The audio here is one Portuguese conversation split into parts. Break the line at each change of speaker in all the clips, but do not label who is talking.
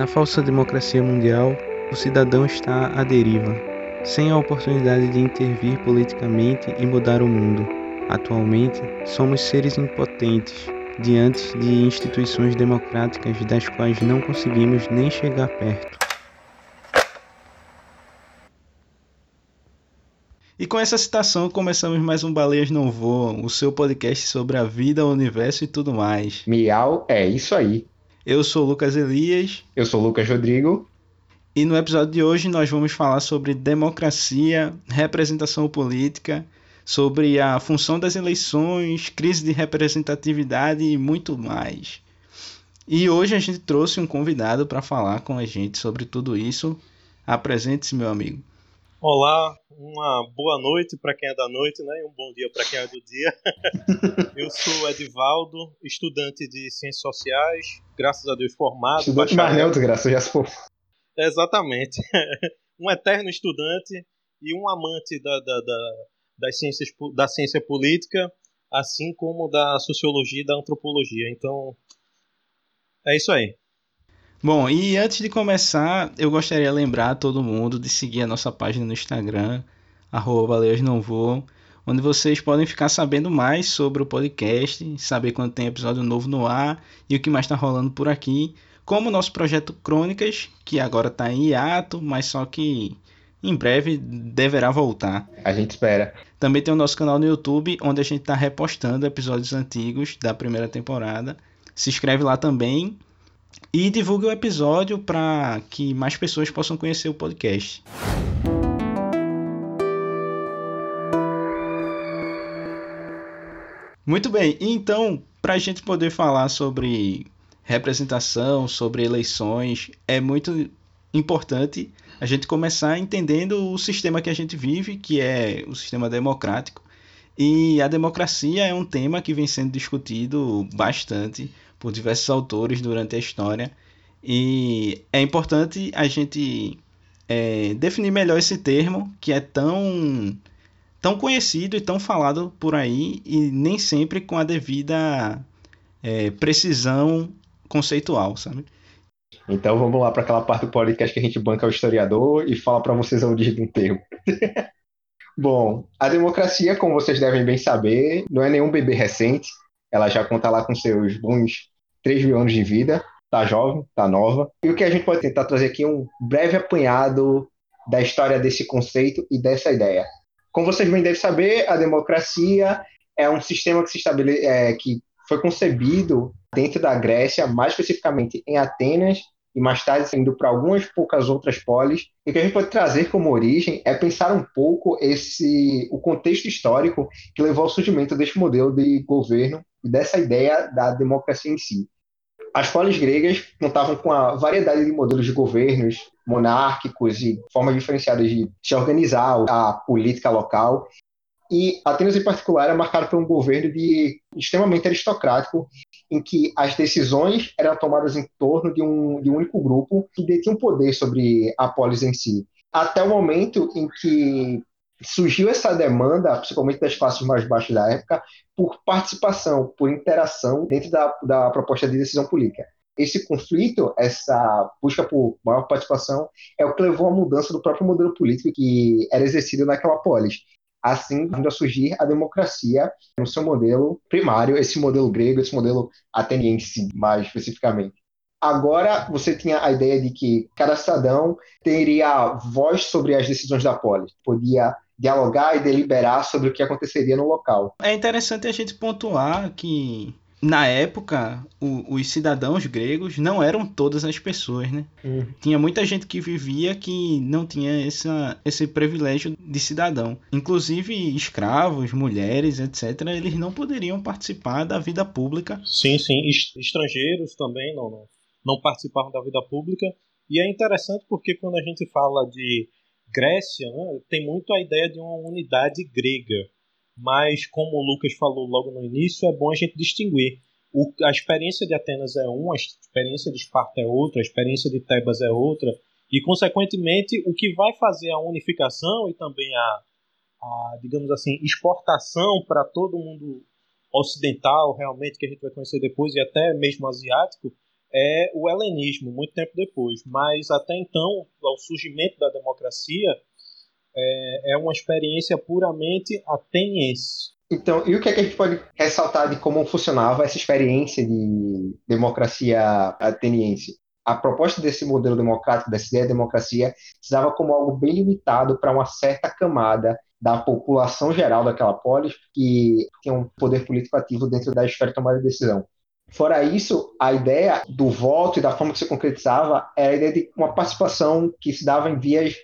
Na falsa democracia mundial, o cidadão está à deriva, sem a oportunidade de intervir politicamente e mudar o mundo. Atualmente, somos seres impotentes diante de instituições democráticas das quais não conseguimos nem chegar perto.
E com essa citação começamos mais um Baleias Não Voam, o seu podcast sobre a vida, o universo e tudo mais.
Miau, é isso aí.
Eu sou Lucas Elias.
Eu sou Lucas Rodrigo.
E no episódio de hoje nós vamos falar sobre democracia, representação política, sobre a função das eleições, crise de representatividade e muito mais. E hoje a gente trouxe um convidado para falar com a gente sobre tudo isso. Apresente-se, meu amigo.
Olá, uma boa noite para quem é da noite, né? E um bom dia para quem é do dia. eu sou Edivaldo, estudante de Ciências Sociais, graças a Deus formado.
Estudante neutro, graças a Deus.
Exatamente. um eterno estudante e um amante da, da, da, das ciências, da ciência política, assim como da sociologia e da antropologia. Então, é isso aí.
Bom, e antes de começar, eu gostaria de lembrar a todo mundo de seguir a nossa página no Instagram, arroba onde vocês podem ficar sabendo mais sobre o podcast, saber quando tem episódio novo no ar e o que mais está rolando por aqui, como o nosso projeto Crônicas, que agora está em hiato, mas só que em breve deverá voltar.
A gente espera.
Também tem o nosso canal no YouTube, onde a gente está repostando episódios antigos da primeira temporada. Se inscreve lá também e divulgue o episódio para que mais pessoas possam conhecer o podcast. Muito bem, então, para a gente poder falar sobre representação, sobre eleições, é muito importante a gente começar entendendo o sistema que a gente vive, que é o sistema democrático. E a democracia é um tema que vem sendo discutido bastante por diversos autores durante a história. E é importante a gente é, definir melhor esse termo que é tão, tão conhecido e tão falado por aí e nem sempre com a devida é, precisão conceitual, sabe?
Então vamos lá para aquela parte do podcast que a gente banca o historiador e fala para vocês a origem de um termo. Bom, a democracia, como vocês devem bem saber, não é nenhum bebê recente. Ela já conta lá com seus bons 3 mil anos de vida, tá jovem, tá nova. E o que a gente pode tentar trazer aqui é um breve apanhado da história desse conceito e dessa ideia. Como vocês bem devem saber, a democracia é um sistema que se estabele... É, que foi concebido dentro da Grécia, mais especificamente em Atenas, e mais tarde indo para algumas poucas outras polis. E o que a gente pode trazer como origem é pensar um pouco esse o contexto histórico que levou ao surgimento deste modelo de governo e dessa ideia da democracia em si. As polis gregas contavam com a variedade de modelos de governos monárquicos e formas diferenciadas de se organizar a política local. E Atenas, em particular, é marcado por um governo de, extremamente aristocrático, em que as decisões eram tomadas em torno de um, de um único grupo que detinha um poder sobre a polis em si. Até o momento em que surgiu essa demanda, principalmente das classes mais baixas da época, por participação, por interação dentro da, da proposta de decisão política. Esse conflito, essa busca por maior participação, é o que levou à mudança do próprio modelo político que era exercido naquela polis. Assim, vindo a surgir a democracia no seu modelo primário, esse modelo grego, esse modelo ateniense, mais especificamente. Agora você tinha a ideia de que cada cidadão teria voz sobre as decisões da polis, podia dialogar e deliberar sobre o que aconteceria no local.
É interessante a gente pontuar que na época, o, os cidadãos gregos não eram todas as pessoas, né? Uhum. Tinha muita gente que vivia que não tinha essa, esse privilégio de cidadão. Inclusive, escravos, mulheres, etc., eles não poderiam participar da vida pública.
Sim, sim. Estrangeiros também não, não, não participavam da vida pública. E é interessante porque quando a gente fala de Grécia, né, tem muito a ideia de uma unidade grega mas como o Lucas falou logo no início, é bom a gente distinguir. O, a experiência de Atenas é uma, a experiência de Esparta é outra, a experiência de Tebas é outra, e consequentemente o que vai fazer a unificação e também a, a digamos assim, exportação para todo mundo ocidental, realmente, que a gente vai conhecer depois, e até mesmo asiático, é o helenismo, muito tempo depois. Mas até então, o surgimento da democracia é, é uma experiência puramente ateniense.
Então, e o que, é que a gente pode ressaltar de como funcionava essa experiência de democracia ateniense? A proposta desse modelo democrático, dessa ideia de democracia, dava como algo bem limitado para uma certa camada da população geral daquela polis que tinha um poder político ativo dentro da esfera de tomada de decisão. Fora isso, a ideia do voto e da forma que se concretizava era a ideia de uma participação que se dava em vias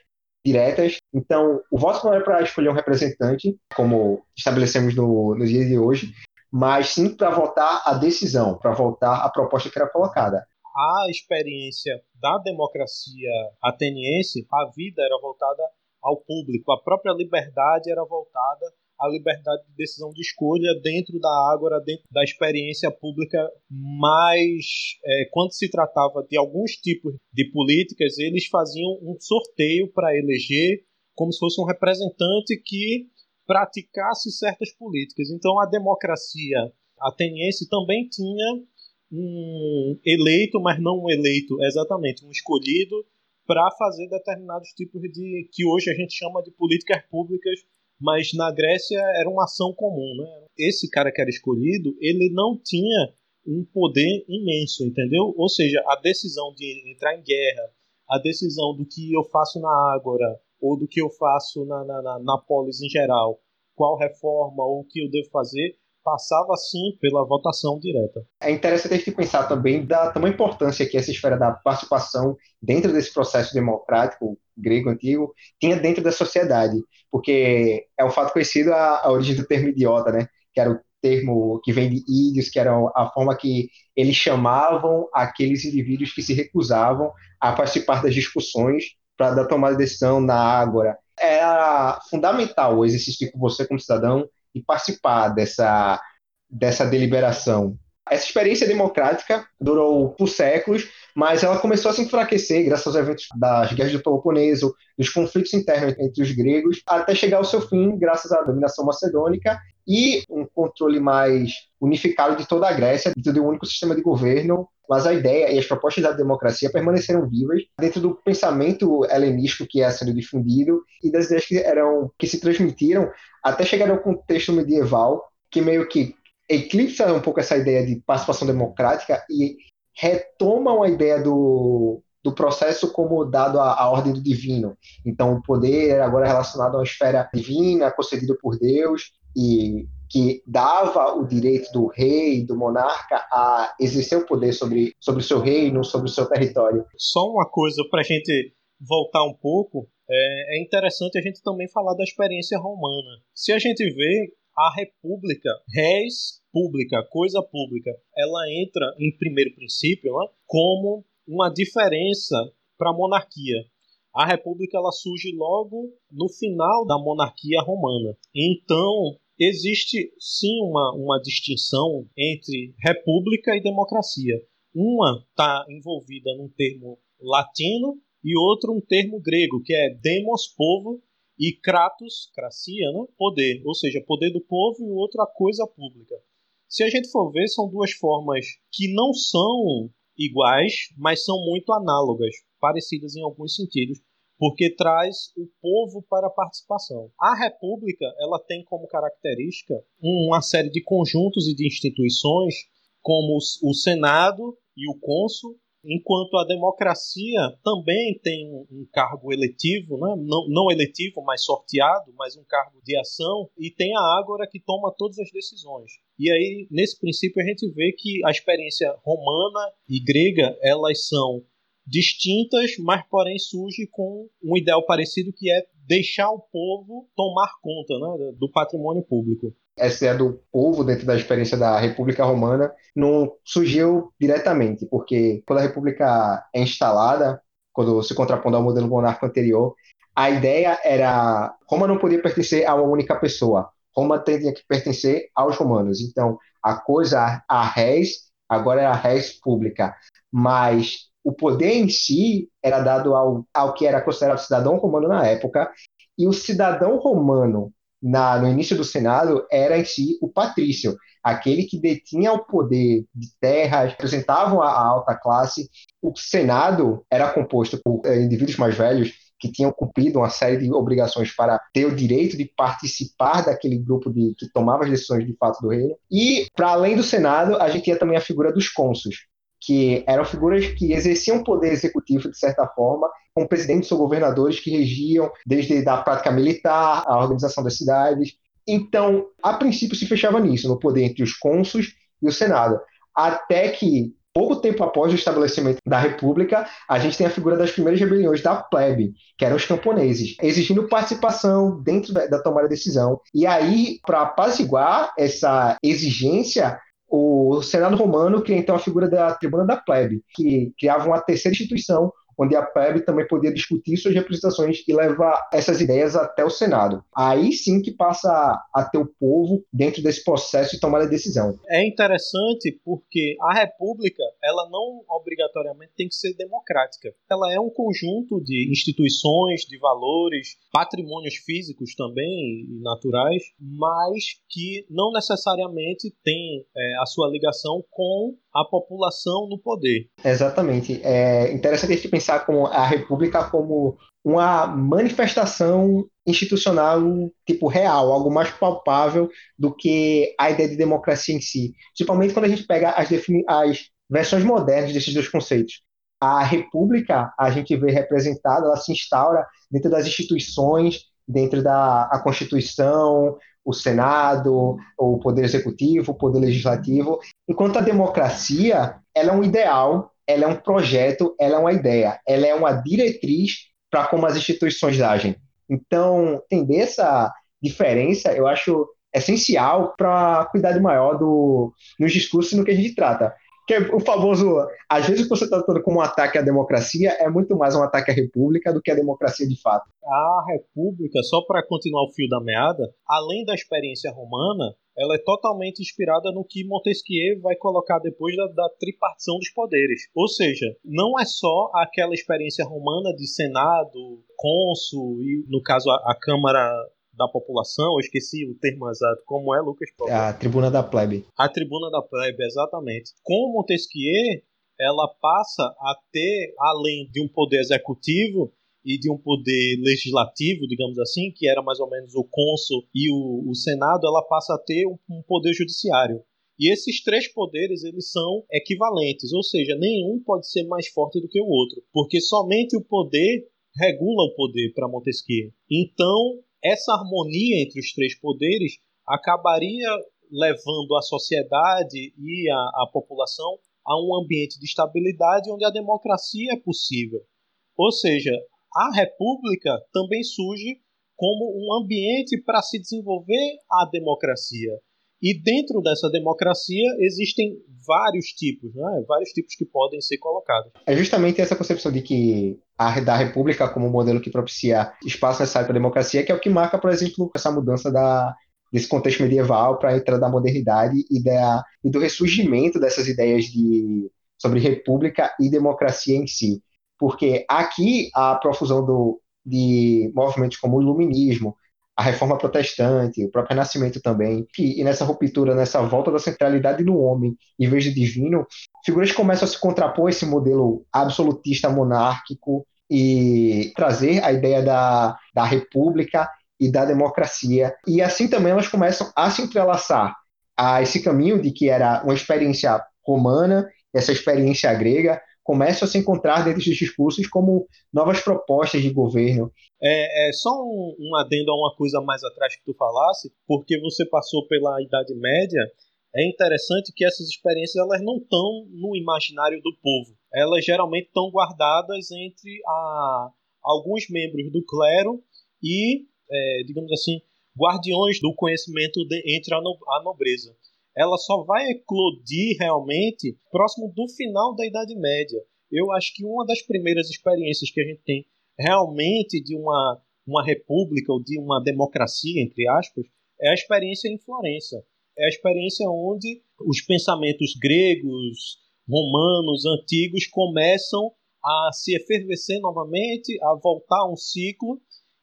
diretas. Então, o voto não era para escolher um representante, como estabelecemos no, no dia de hoje, mas sim para votar a decisão, para votar a proposta que era colocada.
A experiência da democracia ateniense, a vida era voltada ao público, a própria liberdade era voltada à liberdade de decisão de escolha dentro da Ágora, dentro da experiência pública, mas é, quando se tratava de alguns tipos de políticas, eles faziam um sorteio para eleger como se fosse um representante que praticasse certas políticas. Então a democracia ateniense também tinha um eleito, mas não um eleito exatamente, um escolhido para fazer determinados tipos de que hoje a gente chama de políticas públicas, mas na Grécia era uma ação comum, né? Esse cara que era escolhido, ele não tinha um poder imenso, entendeu? Ou seja, a decisão de entrar em guerra, a decisão do que eu faço na Ágora ou do que eu faço na, na, na, na polis em geral, qual reforma ou o que eu devo fazer, passava sim pela votação direta.
É interessante a gente pensar também da tamanha importância que essa esfera da participação dentro desse processo democrático grego antigo tinha dentro da sociedade, porque é um fato conhecido a, a origem do termo idiota, né? Que era o termo que vem de ídios, que era a forma que eles chamavam aqueles indivíduos que se recusavam a participar das discussões para dar tomada de decisão na ágora. Era fundamental o exercício de você como cidadão e participar dessa, dessa deliberação. Essa experiência democrática durou por séculos, mas ela começou a se enfraquecer graças aos eventos das guerras do Peloponeso, dos conflitos internos entre os gregos, até chegar ao seu fim graças à dominação macedônica e um controle mais unificado de toda a Grécia, dentro de um único sistema de governo. Mas a ideia e as propostas da democracia permaneceram vivas dentro do pensamento helenístico que ia sendo difundido e das ideias que eram que se transmitiram até chegar ao contexto medieval, que meio que eclipsa um pouco essa ideia de participação democrática e retomam a ideia do, do processo como dado à, ordem do divino. Então, o poder agora é relacionado a uma esfera divina, concedido por Deus, e que dava o direito do rei, do monarca, a exercer o poder sobre, sobre o seu reino, sobre o seu território.
Só uma coisa para a gente voltar um pouco, é, é interessante a gente também falar da experiência romana. Se a gente vê a república, res pública, coisa pública, ela entra em primeiro princípio né, como uma diferença para a monarquia. A república ela surge logo no final da monarquia romana. Então, existe sim uma, uma distinção entre república e democracia. Uma está envolvida num termo latino e outro um termo grego, que é demos, povo, e kratos, cracia, né? poder, ou seja, poder do povo e o outro a coisa pública. Se a gente for ver, são duas formas que não são iguais, mas são muito análogas, parecidas em alguns sentidos, porque traz o povo para a participação. A república, ela tem como característica uma série de conjuntos e de instituições, como o Senado e o cônsul, enquanto a democracia também tem um, cargo eletivo, né? não, não, eletivo, mas sorteado, mas um cargo de ação, e tem a Ágora que toma todas as decisões. E aí, nesse princípio, a gente vê que a experiência romana e grega, elas são distintas, mas porém surge com um ideal parecido que é deixar o povo tomar conta né, do patrimônio público
essa ideia do povo dentro da experiência da República Romana não surgiu diretamente, porque quando a República é instalada, quando se contrapondo ao modelo monárquico anterior, a ideia era Roma não podia pertencer a uma única pessoa. Roma tinha que pertencer aos romanos. Então, a coisa, a res, agora é a res pública. Mas o poder em si era dado ao, ao que era considerado cidadão romano na época, e o cidadão romano na, no início do Senado era em si o patrício, aquele que detinha o poder de terras, representavam a, a alta classe. O Senado era composto por é, indivíduos mais velhos que tinham cumprido uma série de obrigações para ter o direito de participar daquele grupo de, que tomava as decisões de fato do reino. E, para além do Senado, a gente tinha também a figura dos cônsuls, que eram figuras que exerciam poder executivo de certa forma, como presidentes ou governadores que regiam desde a prática militar, a organização das cidades. Então, a princípio se fechava nisso, no poder entre os cônsuls e o Senado, até que pouco tempo após o estabelecimento da República, a gente tem a figura das primeiras rebeliões da plebe, que eram os camponeses, exigindo participação dentro da, da tomada de decisão. E aí, para apaziguar essa exigência, o Senado Romano cria então a figura da tribuna da plebe, que criava uma terceira instituição onde a plebe também podia discutir suas representações e levar essas ideias até o Senado. Aí sim que passa a ter o povo dentro desse processo de tomar a decisão.
É interessante porque a república, ela não obrigatoriamente tem que ser democrática. Ela é um conjunto de instituições, de valores, patrimônios físicos também e naturais, mas que não necessariamente tem é, a sua ligação com a população no poder.
Exatamente. É interessante a gente pensar como a República como uma manifestação institucional tipo real, algo mais palpável do que a ideia de democracia em si. Principalmente quando a gente pega as, as versões modernas desses dois conceitos. A República, a gente vê representada, ela se instaura dentro das instituições, dentro da a Constituição, o Senado, o Poder Executivo, o Poder Legislativo, enquanto a democracia ela é um ideal, ela é um projeto, ela é uma ideia, ela é uma diretriz para como as instituições agem. Então, entender essa diferença, eu acho essencial para cuidado maior do, nos discursos no que a gente trata que é o famoso, às vezes você está tratando como um ataque à democracia, é muito mais um ataque à república do que à democracia de fato.
A república, só para continuar o fio da meada, além da experiência romana, ela é totalmente inspirada no que Montesquieu vai colocar depois da, da, tripartição dos poderes. Ou seja, não é só aquela experiência romana de Senado, cônsul e, no caso, a, a Câmara da população, eu esqueci o termo exato, como é, Lucas?
É a tribuna da plebe.
A tribuna da plebe, exatamente. Com Montesquieu, ela passa a ter, além de um poder executivo e de um poder legislativo, digamos assim, que era mais ou menos o cônsul e o, o Senado, ela passa a ter um, um poder judiciário. E esses três poderes eles são equivalentes, ou seja, nenhum pode ser mais forte do que o outro, porque somente o poder regula o poder para Montesquieu. Então, essa harmonia entre os três poderes acabaria levando a sociedade e a, a população a um ambiente de estabilidade onde a democracia é possível. Ou seja, a república também surge como um ambiente para se desenvolver a democracia. E dentro dessa democracia existem vários tipos, né? vários tipos que podem ser colocados.
É justamente essa concepção de que a da República como modelo que propicia espaço necessário para a democracia, que é o que marca, por exemplo, essa mudança da, desse contexto medieval para a entrada da modernidade e, da, e do ressurgimento dessas ideias de, sobre república e democracia em si. Porque aqui a profusão do, de movimentos como o iluminismo, a reforma protestante, o próprio renascimento também, e, nessa ruptura, nessa volta da centralidade do homem em vez de divino, figuras começam a se contrapor a esse modelo absolutista monárquico e trazer a ideia da, da república e da democracia. E assim também elas começam a se entrelaçar a esse caminho de que era uma experiência romana, essa experiência grega, começam a se encontrar dentro dos discursos como novas propostas de governo.
É, é só um, um adendo a uma coisa mais atrás que tu falasse, porque você passou pela Idade Média, é interessante que essas experiências elas não estão no imaginário do povo. Elas geralmente estão guardadas entre a, alguns membros do clero e, é, digamos assim, guardiões do conhecimento de, entre a, no, a nobreza ela só vai eclodir realmente próximo do final da Idade Média. Eu acho que uma das primeiras experiências que a gente tem realmente de uma, uma república ou de uma democracia, entre aspas, é a experiência em Florença. É a experiência onde os pensamentos gregos, romanos, antigos começam a se efervescer novamente, a voltar a um ciclo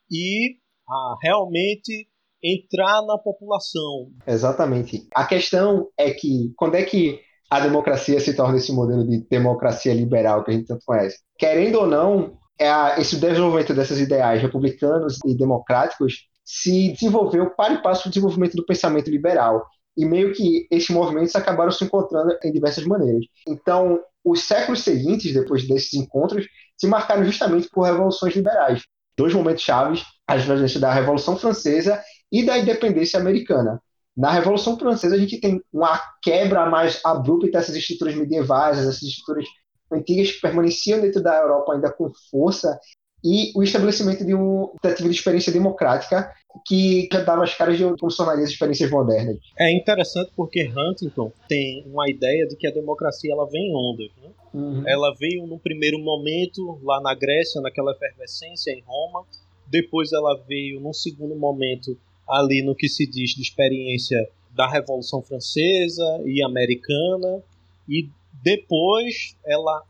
e a realmente entrar na população.
Exatamente. A questão é que quando é que a democracia se torna esse modelo de democracia liberal que a gente tanto conhece? Querendo ou não, é a, esse desenvolvimento desses ideais republicanos e democráticos se desenvolveu para e passo o desenvolvimento do pensamento liberal. E meio que esses movimentos acabaram se encontrando em diversas maneiras. Então, os séculos seguintes, depois desses encontros, se marcaram justamente por revoluções liberais. Dois momentos chaves, a diferença da Revolução Francesa e da independência americana. Na Revolução Francesa, a gente tem uma quebra mais abrupta dessas estruturas medievais, essas estruturas antigas que permaneciam dentro da Europa ainda com força, e o estabelecimento de uma tentativa de experiência democrática que dava as caras de como se tornaria as experiências modernas.
É interessante porque Huntington tem uma ideia de que a democracia ela vem em ondas. Né? Uhum. Ela veio no primeiro momento lá na Grécia, naquela efervescência em Roma, depois ela veio num segundo momento ali no que se diz de experiência da Revolução Francesa e Americana, e depois ela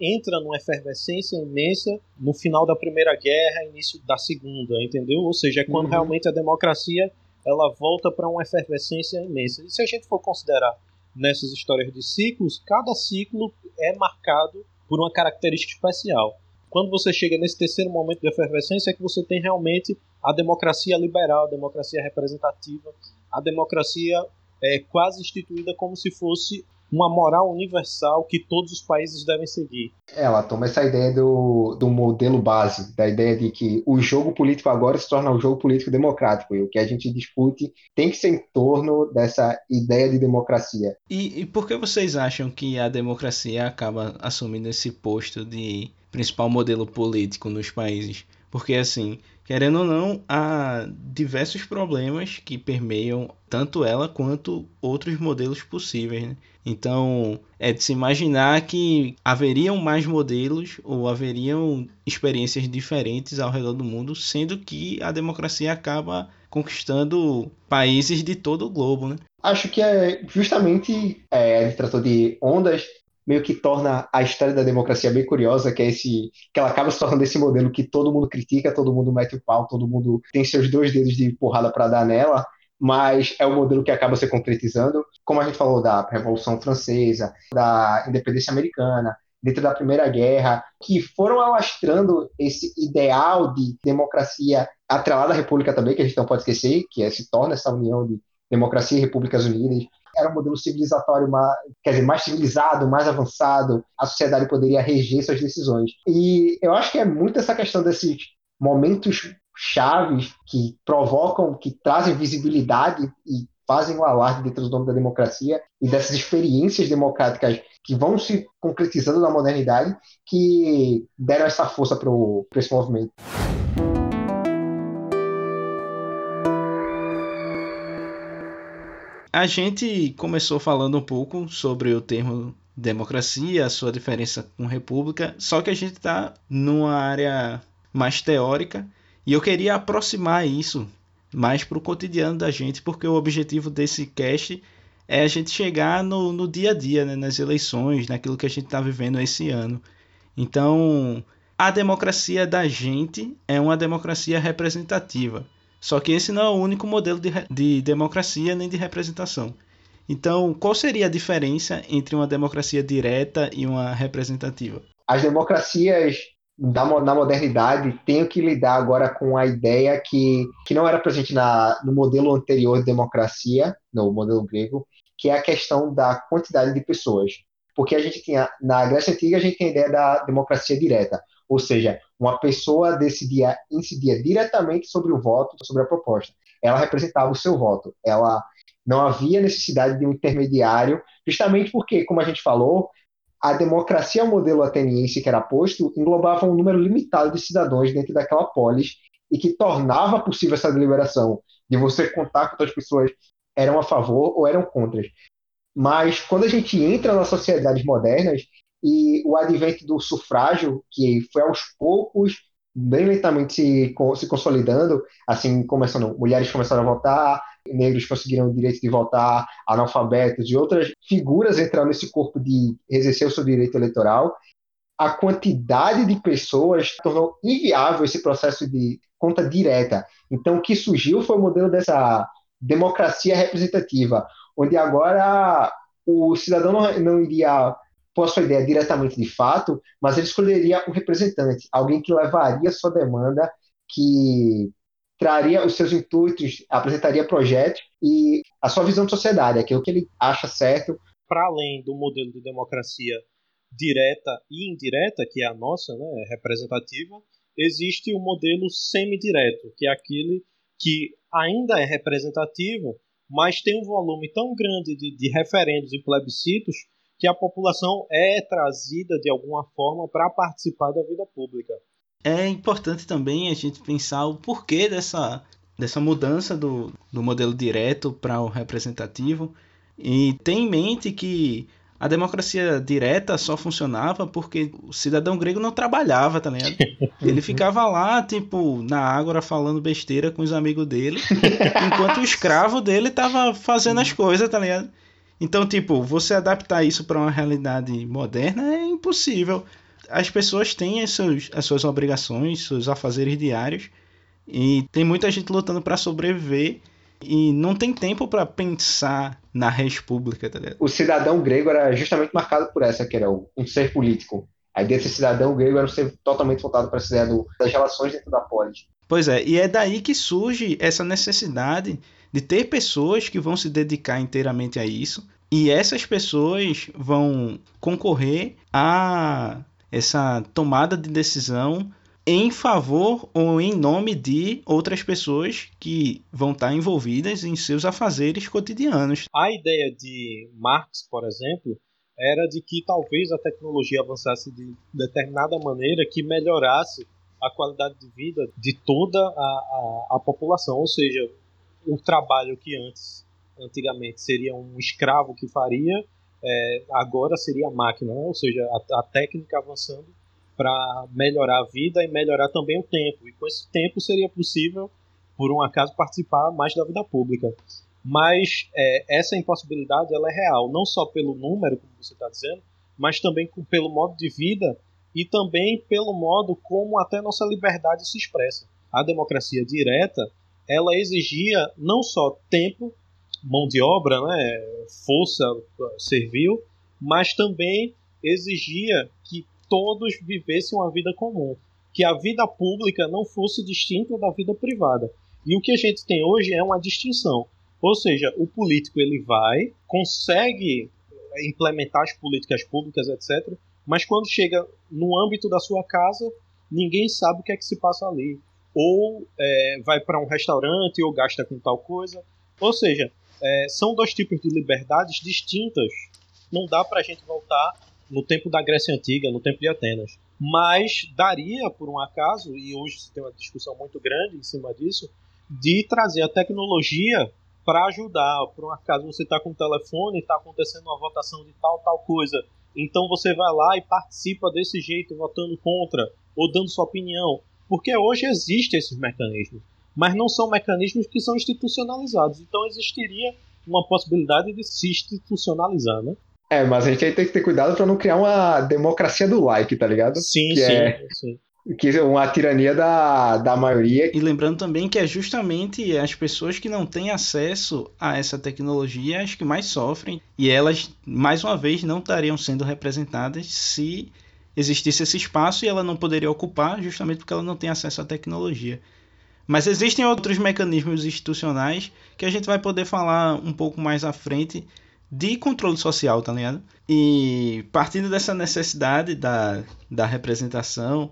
entra numa efervescência imensa no final da Primeira Guerra, início da Segunda, entendeu? Ou seja, é quando uhum. realmente a democracia ela volta para uma efervescência imensa. E se a gente for considerar nessas histórias de ciclos, cada ciclo é marcado por uma característica especial. Quando você chega nesse terceiro momento de efervescência, é que você tem realmente a democracia liberal, a democracia representativa, a democracia é quase instituída como se fosse uma moral universal que todos os países devem seguir.
Ela toma essa ideia do, do modelo base, da ideia de que o jogo político agora se torna um jogo político democrático, e o que a gente discute tem que ser em torno dessa ideia de democracia.
E, e por que vocês acham que a democracia acaba assumindo esse posto de principal modelo político nos países? Porque, assim, querendo ou não, há diversos problemas que permeiam tanto ela quanto outros modelos possíveis. Né? Então, é de se imaginar que haveriam mais modelos ou haveriam experiências diferentes ao redor do mundo, sendo que a democracia acaba conquistando países de todo o globo, né?
Acho que é justamente é, ele tratou de ondas meio que torna a história da democracia bem curiosa, que é esse que ela acaba se tornando esse modelo que todo mundo critica, todo mundo mete o pau, todo mundo tem seus dois dedos de porrada para dar nela, mas é o modelo que acaba se concretizando, como a gente falou da Revolução Francesa, da independência americana, dentro da Primeira Guerra, que foram alastrando esse ideal de democracia atrelada à República também, que a gente não pode esquecer, que é, se torna essa união de democracia e repúblicas unidas, era um modelo civilizatório, mais, quer dizer, mais civilizado, mais avançado, a sociedade poderia reger suas decisões. E eu acho que é muito essa questão desses momentos chaves que provocam, que trazem visibilidade e fazem o alarde dentro do nome da democracia e dessas experiências democráticas que vão se concretizando na modernidade que deram essa força para esse movimento.
A gente começou falando um pouco sobre o termo democracia, a sua diferença com república, só que a gente está numa área mais teórica e eu queria aproximar isso mais para o cotidiano da gente, porque o objetivo desse cast é a gente chegar no, no dia a dia, né, nas eleições, naquilo que a gente está vivendo esse ano. Então, a democracia da gente é uma democracia representativa. Só que esse não é o único modelo de, de democracia nem de representação. Então, qual seria a diferença entre uma democracia direta e uma representativa?
As democracias da, na modernidade têm que lidar agora com a ideia que, que não era presente na, no modelo anterior de democracia, no modelo grego, que é a questão da quantidade de pessoas. Porque a gente tinha, na Grécia Antiga, a gente tem a ideia da democracia direta, ou seja, uma pessoa decidia, incidia diretamente sobre o voto, sobre a proposta. Ela representava o seu voto. Ela não havia necessidade de um intermediário, justamente porque, como a gente falou, a democracia ao modelo ateniense que era posto englobava um número limitado de cidadãos dentro daquela polis e que tornava possível essa deliberação de você contar quantas pessoas eram a favor ou eram contra. Mas quando a gente entra nas sociedades modernas, e o advento do sufrágio, que foi aos poucos, bem lentamente se, se consolidando, assim, começando, mulheres começaram a votar, negros conseguiram o direito de votar, analfabetos e outras figuras entraram nesse corpo de exercer o seu direito eleitoral, a quantidade de pessoas tornou inviável esse processo de conta direta. Então, o que surgiu foi o modelo dessa democracia representativa, onde agora o cidadão não, não iria pôr a sua ideia diretamente de fato, mas ele escolheria um representante, alguém que levaria sua demanda, que traria os seus intuitos, apresentaria projetos e a sua visão de sociedade, aquilo que ele acha certo.
Para além do modelo de democracia direta e indireta, que é a nossa, né, representativa, existe o modelo semidireto, que é aquele que ainda é representativo, mas tem um volume tão grande de, de referendos e plebiscitos que a população é trazida de alguma forma para participar da vida pública.
É importante também a gente pensar o porquê dessa, dessa mudança do, do modelo direto para o representativo e ter em mente que a democracia direta só funcionava porque o cidadão grego não trabalhava, tá ligado? Ele ficava lá, tipo, na ágora falando besteira com os amigos dele, enquanto o escravo dele tava fazendo as coisas, tá ligado? Então, tipo, você adaptar isso para uma realidade moderna é impossível. As pessoas têm as suas, as suas obrigações, seus afazeres diários, e tem muita gente lutando para sobreviver e não tem tempo para pensar na res pública, tá ligado?
O cidadão grego era justamente marcado por essa, que era um ser político. A ideia desse cidadão grego era um ser totalmente voltado para essa ideia do, das relações dentro da polis.
Pois é, e é daí que surge essa necessidade de ter pessoas que vão se dedicar inteiramente a isso, e essas pessoas vão concorrer a essa tomada de decisão em favor ou em nome de outras pessoas que vão estar envolvidas em seus afazeres cotidianos.
A ideia de Marx, por exemplo, era de que talvez a tecnologia avançasse de determinada maneira que melhorasse a qualidade de vida de toda a, a, a população, ou seja, o trabalho que antes, antigamente, seria um escravo que faria, é, agora seria a máquina, né? ou seja, a, a técnica avançando para melhorar a vida e melhorar também o tempo. E com esse tempo seria possível, por um acaso, participar mais da vida pública. Mas é, essa impossibilidade ela é real, não só pelo número, como você está dizendo, mas também pelo modo de vida e também pelo modo como até nossa liberdade se expressa. A democracia direta ela exigia não só tempo, mão de obra, né, força servil, mas também exigia que todos vivessem uma vida comum, que a vida pública não fosse distinta da vida privada. E o que a gente tem hoje é uma distinção. Ou seja, o político ele vai, consegue implementar as políticas públicas, etc. Mas quando chega no âmbito da sua casa, ninguém sabe o que é que se passa ali. Ou é, vai para um restaurante ou gasta com tal coisa. Ou seja, é, são dois tipos de liberdades distintas. Não dá para a gente voltar no tempo da Grécia Antiga, no tempo de Atenas. Mas daria, por um acaso, e hoje se tem uma discussão muito grande em cima disso, de trazer a tecnologia para ajudar. Por um acaso você está com o telefone está acontecendo uma votação de tal, tal coisa. Então você vai lá e participa desse jeito, votando contra ou dando sua opinião. Porque hoje existem esses mecanismos, mas não são mecanismos que são institucionalizados. Então existiria uma possibilidade de se institucionalizar, né?
É, mas a gente aí tem que ter cuidado para não criar uma democracia do like, tá ligado?
Sim,
que
sim,
é,
sim.
Que é uma tirania da, da maioria.
E lembrando também que é justamente as pessoas que não têm acesso a essa tecnologia as que mais sofrem. E elas, mais uma vez, não estariam sendo representadas se existisse esse espaço e ela não poderia ocupar justamente porque ela não tem acesso à tecnologia. Mas existem outros mecanismos institucionais que a gente vai poder falar um pouco mais à frente de controle social, tá ligado? E partindo dessa necessidade da, da representação,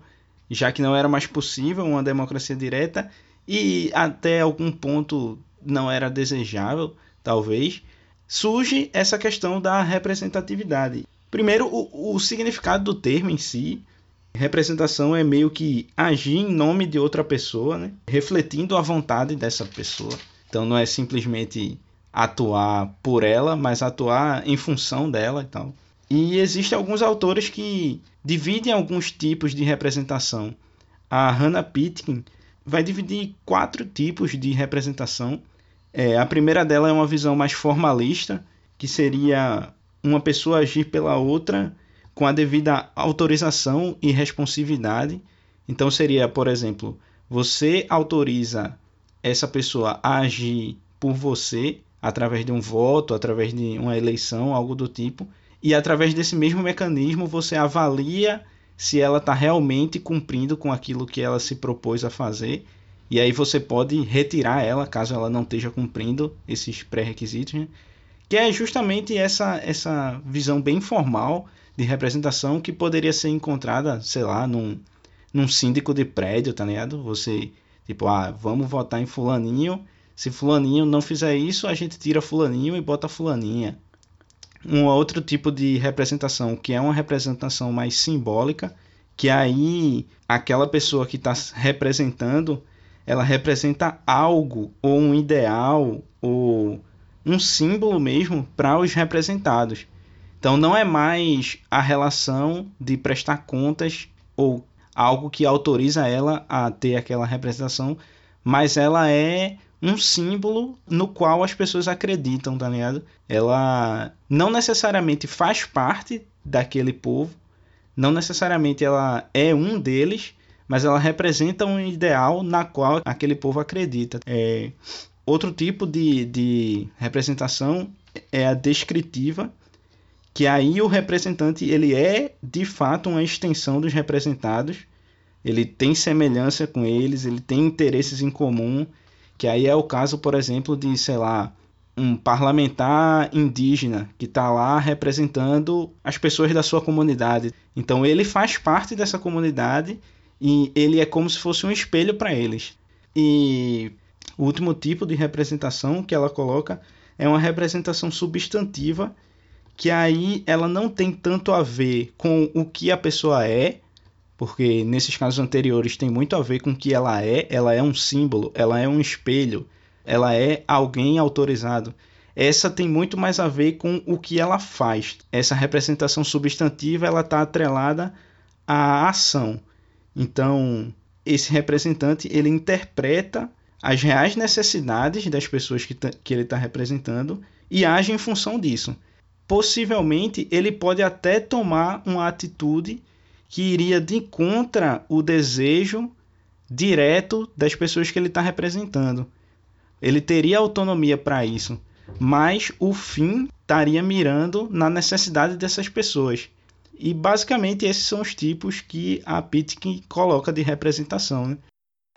já que não era mais possível uma democracia direta e até algum ponto não era desejável, talvez, surge essa questão da representatividade. Primeiro, o, o significado do termo em si. Representação é meio que agir em nome de outra pessoa, né? refletindo a vontade dessa pessoa. Então não é simplesmente atuar por ela, mas atuar em função dela e tal. E existem alguns autores que dividem alguns tipos de representação. A Hannah Pitkin vai dividir quatro tipos de representação. É, a primeira dela é uma visão mais formalista, que seria uma pessoa agir pela outra com a devida autorização e responsividade. Então seria, por exemplo, Você autoriza essa pessoa a agir por você através de um voto, através de uma eleição, algo do tipo, e através desse mesmo mecanismo você avalia se ela está realmente cumprindo com aquilo que ela se propôs a fazer. E aí você pode retirar ela caso ela não esteja cumprindo esses pré-requisitos, né? Que é justamente essa, essa visão bem formal de representação que poderia ser encontrada, sei lá, num, num síndico de prédio, tá ligado? Você, tipo, ah, vamos votar em fulaninho, se fulaninho não fizer isso, a gente tira fulaninho e bota fulaninha. Um outro tipo de representação, que é uma representação mais simbólica, que aí aquela pessoa que está representando, ela representa algo, ou um ideal, ou um símbolo mesmo para os representados. Então não é mais a relação de prestar contas ou algo que autoriza ela a ter aquela representação, mas ela é um símbolo no qual as pessoas acreditam, tá ligado? Ela não necessariamente faz parte daquele povo, não necessariamente ela é um deles, mas ela representa um ideal na qual aquele povo acredita. É, Outro tipo de, de representação é a descritiva, que aí o representante ele é de fato uma extensão dos representados, ele tem semelhança com eles, ele tem interesses em comum, que aí é o caso, por exemplo, de, sei lá, um parlamentar indígena que está lá representando as pessoas da sua comunidade. Então ele faz parte dessa comunidade e ele é como se fosse um espelho para eles. E o último tipo de representação que ela coloca é uma representação substantiva, que aí ela não tem tanto a ver com o que a pessoa é, porque nesses casos anteriores tem muito a ver com o que ela é, ela é um símbolo, ela é um espelho, ela é alguém autorizado. Essa tem muito mais a ver com o que ela faz. Essa representação substantiva ela está atrelada à ação. Então, esse representante ele interpreta as reais necessidades das pessoas que, que ele está representando e age em função disso. Possivelmente ele pode até tomar uma atitude que iria de contra o desejo direto das pessoas que ele está representando. Ele teria autonomia para isso, mas o fim estaria mirando na necessidade dessas pessoas. E basicamente esses são os tipos que a Pitkin coloca de representação. Né?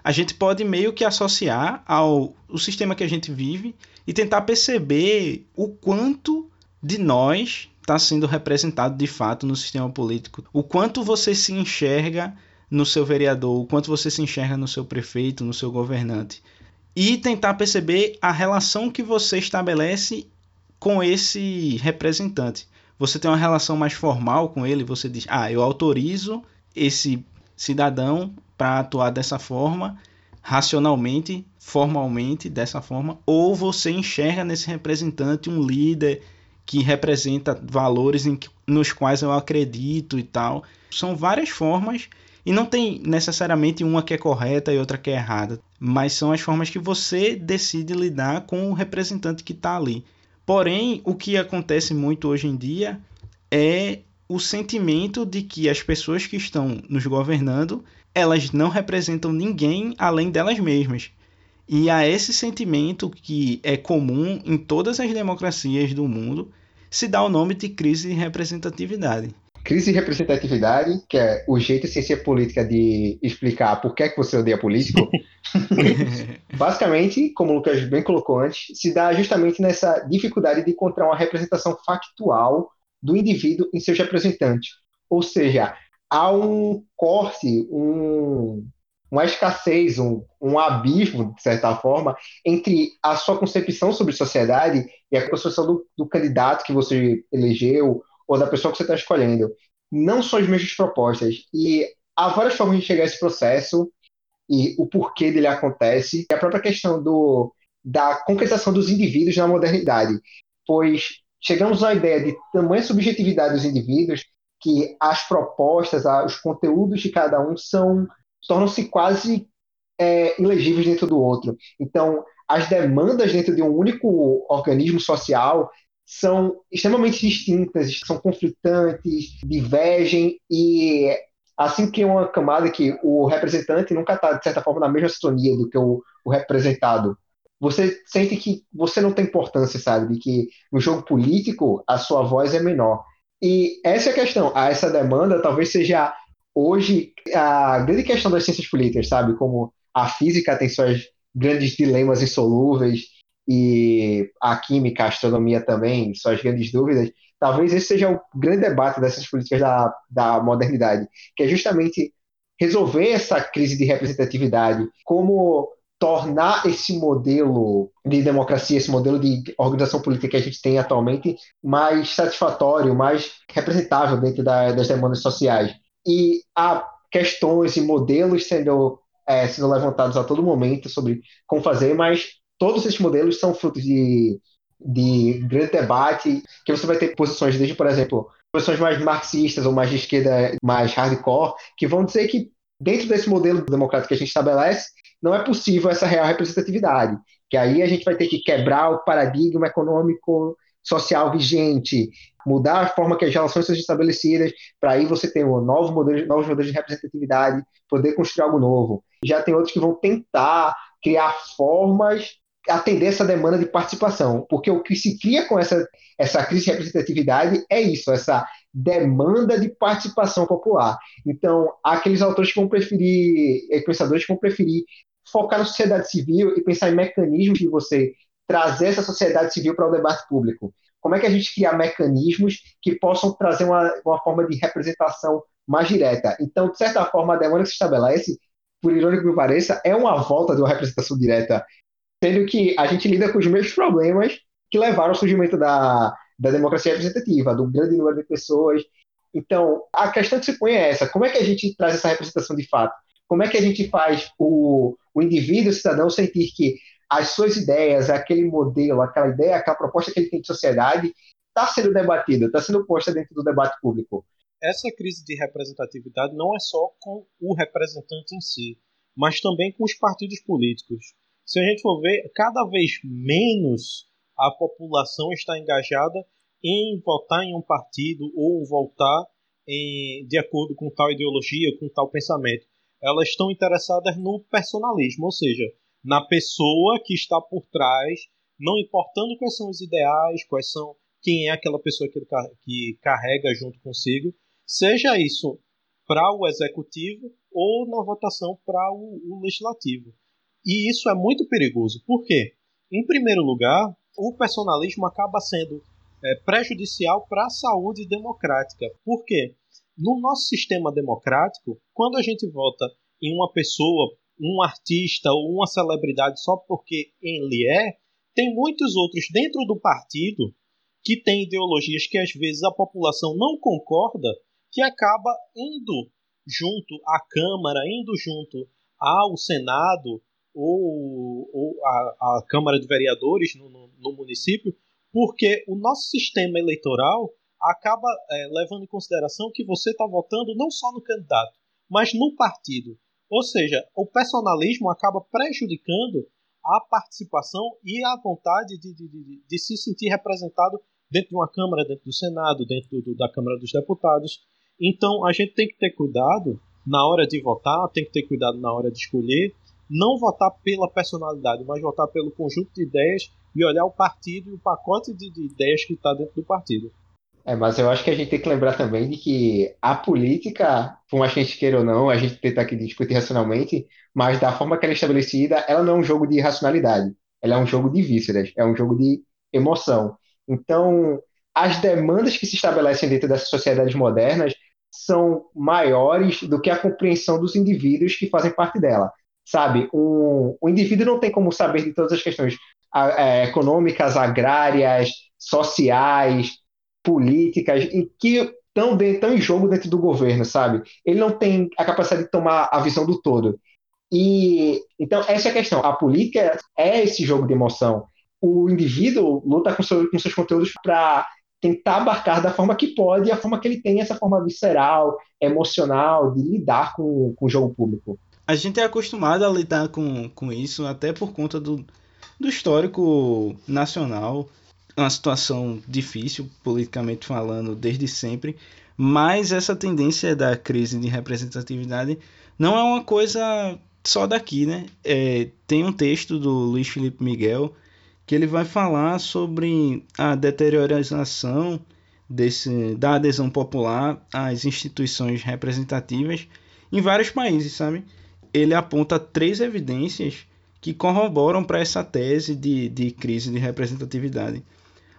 A gente pode meio que associar ao o sistema que a gente vive e tentar perceber o quanto de nós está sendo representado de fato no sistema político, o quanto você se enxerga no seu vereador, o quanto você se enxerga no seu prefeito, no seu governante, e tentar perceber a relação que você estabelece com esse representante. Você tem uma relação mais formal com ele, você diz: "Ah, eu autorizo esse cidadão para atuar dessa forma, racionalmente, formalmente, dessa forma, ou você enxerga nesse representante um líder que representa valores em, nos quais eu acredito e tal. São várias formas e não tem necessariamente uma que é correta e outra que é errada, mas são as formas que você decide lidar com o representante que está ali. Porém, o que acontece muito hoje em dia é o sentimento de que as pessoas que estão nos governando elas não representam ninguém além delas mesmas. E a esse sentimento que é comum em todas as democracias do mundo se dá o nome de crise de representatividade.
Crise de representatividade, que é o jeito sem ser política de explicar por que, é que você odeia político, basicamente, como o Lucas bem colocou antes, se dá justamente nessa dificuldade de encontrar uma representação factual do indivíduo em seus representantes. Ou seja, há um corte, um, uma escassez, um, um abismo, de certa forma, entre a sua concepção sobre sociedade e a concepção do, do candidato que você elegeu ou da pessoa que você está escolhendo. Não são as mesmas propostas. E há várias formas de chegar a esse processo e o porquê dele acontece. E a própria questão do, da concretização dos indivíduos na modernidade. Pois chegamos à ideia de tamanha subjetividade dos indivíduos que as propostas, os conteúdos de cada um são tornam-se quase é, ilegíveis dentro do outro. Então, as demandas dentro de um único organismo social são extremamente distintas, são conflitantes, divergem e assim que uma camada que o representante nunca está, de certa forma, na mesma sintonia do que o, o representado. Você sente que você não tem importância, sabe? Que no jogo político a sua voz é menor. E essa é a questão. Ah, essa demanda talvez seja hoje a grande questão das ciências políticas, sabe? Como a física tem suas grandes dilemas insolúveis e a química, a astronomia também, suas grandes dúvidas. Talvez esse seja o grande debate dessas políticas da, da modernidade, que é justamente resolver essa crise de representatividade, como tornar esse modelo de democracia, esse modelo de organização política que a gente tem atualmente mais satisfatório, mais representável dentro da, das demandas sociais. E há questões e modelos sendo, é, sendo levantados a todo momento sobre como fazer, mas todos esses modelos são frutos de, de grande debate, que você vai ter posições desde, por exemplo, posições mais marxistas ou mais de esquerda, mais hardcore, que vão dizer que dentro desse modelo democrático que a gente estabelece, não é possível essa real representatividade. Que aí a gente vai ter que quebrar o paradigma econômico social vigente, mudar a forma que as relações são estabelecidas, para aí você ter um novo modelo, novos modelos de representatividade, poder construir algo novo. Já tem outros que vão tentar criar formas atender essa demanda de participação, porque o que se cria com essa, essa crise de representatividade é isso, essa demanda de participação popular. Então, há aqueles autores que vão preferir, pensadores que vão preferir focar na sociedade civil e pensar em mecanismos de você trazer essa sociedade civil para o debate público. Como é que a gente cria mecanismos que possam trazer uma, uma forma de representação mais direta? Então, de certa forma, a demanda que se estabelece, por irônico que pareça, é uma volta de uma representação direta, sendo que a gente lida com os mesmos problemas que levaram ao surgimento da, da democracia representativa, do grande número de pessoas. Então, a questão que se põe é essa: como é que a gente traz essa representação de fato? Como é que a gente faz o, o indivíduo, o cidadão, sentir que as suas ideias, aquele modelo, aquela ideia, aquela proposta que ele tem de sociedade está sendo debatida, está sendo posta dentro do debate público?
Essa crise de representatividade não é só com o representante em si, mas também com os partidos políticos. Se a gente for ver, cada vez menos a população está engajada em votar em um partido ou votar em, de acordo com tal ideologia, com tal pensamento elas estão interessadas no personalismo, ou seja, na pessoa que está por trás, não importando quais são os ideais, quais são quem é aquela pessoa que, que carrega junto consigo, seja isso para o executivo ou na votação para o, o legislativo. E isso é muito perigoso. Por quê? Em primeiro lugar, o personalismo acaba sendo é, prejudicial para a saúde democrática. Por quê? No nosso sistema democrático, quando a gente vota em uma pessoa, um artista ou uma celebridade só porque ele é, tem muitos outros dentro do partido que têm ideologias que às vezes a população não concorda, que acaba indo junto à Câmara, indo junto ao Senado ou, ou à, Câmara de Vereadores no, no, no município, porque o nosso sistema eleitoral acaba é, levando em consideração que você está votando não só no candidato, mas no partido. Ou seja, o personalismo acaba prejudicando a participação e a vontade de, de, de, de se sentir representado dentro de uma Câmara, dentro do Senado, dentro do, da Câmara dos Deputados. Então a gente tem que ter cuidado na hora de votar, tem que ter cuidado na hora de escolher, não votar pela personalidade, mas votar pelo conjunto de ideias e olhar o partido e o pacote de, de ideias que está dentro do partido.
É, mas eu acho que a gente tem que lembrar também de que a política, por mais que a gente queira ou não, a gente tenta aqui discutir racionalmente, mas da forma que ela é estabelecida, ela não é um jogo de racionalidade. Ela é um jogo de vísceras, é um jogo de emoção. Então, as demandas que se estabelecem dentro dessas sociedades modernas são maiores do que a compreensão dos indivíduos que fazem parte dela. Sabe, um, o indivíduo não tem como saber de todas as questões é, econômicas, agrárias, sociais, políticas e que estão, estão em jogo dentro do governo, sabe? Ele não tem a capacidade de tomar a visão do todo. E então essa é a questão. A política é esse jogo de emoção. O indivíduo luta com, seu, com seus conteúdos para tentar abarcar da forma que pode e a forma que ele tem essa forma visceral, emocional de lidar com, com o jogo público.
A gente é acostumado a lidar com, com isso até por conta do, do histórico nacional uma situação difícil, politicamente falando, desde sempre, mas essa tendência da crise de representatividade não é uma coisa só daqui, né? É, tem um texto do Luiz Felipe Miguel que ele vai falar sobre a deterioração desse, da adesão popular às instituições representativas em vários países, sabe? Ele aponta três evidências que corroboram para essa tese de, de crise de representatividade.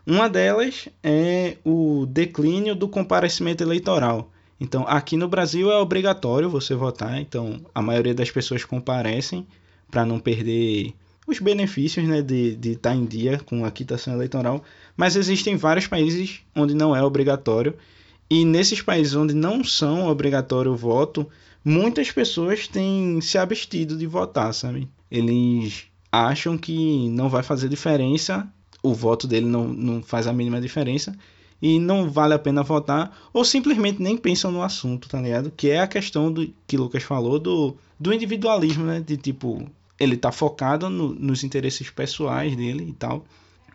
Uma delas é o declínio do comparecimento eleitoral. Então, aqui no Brasil é obrigatório você votar, então a maioria das pessoas comparecem para não perder os benefícios né, de estar tá em dia com a quitação eleitoral, mas existem vários países onde não é obrigatório, e nesses países onde não são obrigatório o voto, muitas pessoas têm se abstido de votar, sabe? Eles acham que não vai fazer diferença o voto dele não, não faz a mínima diferença e não vale a pena votar, ou simplesmente nem pensam no assunto, tá ligado? Que é a questão do que Lucas falou do, do individualismo, né? De tipo, ele tá focado no, nos interesses pessoais dele e tal.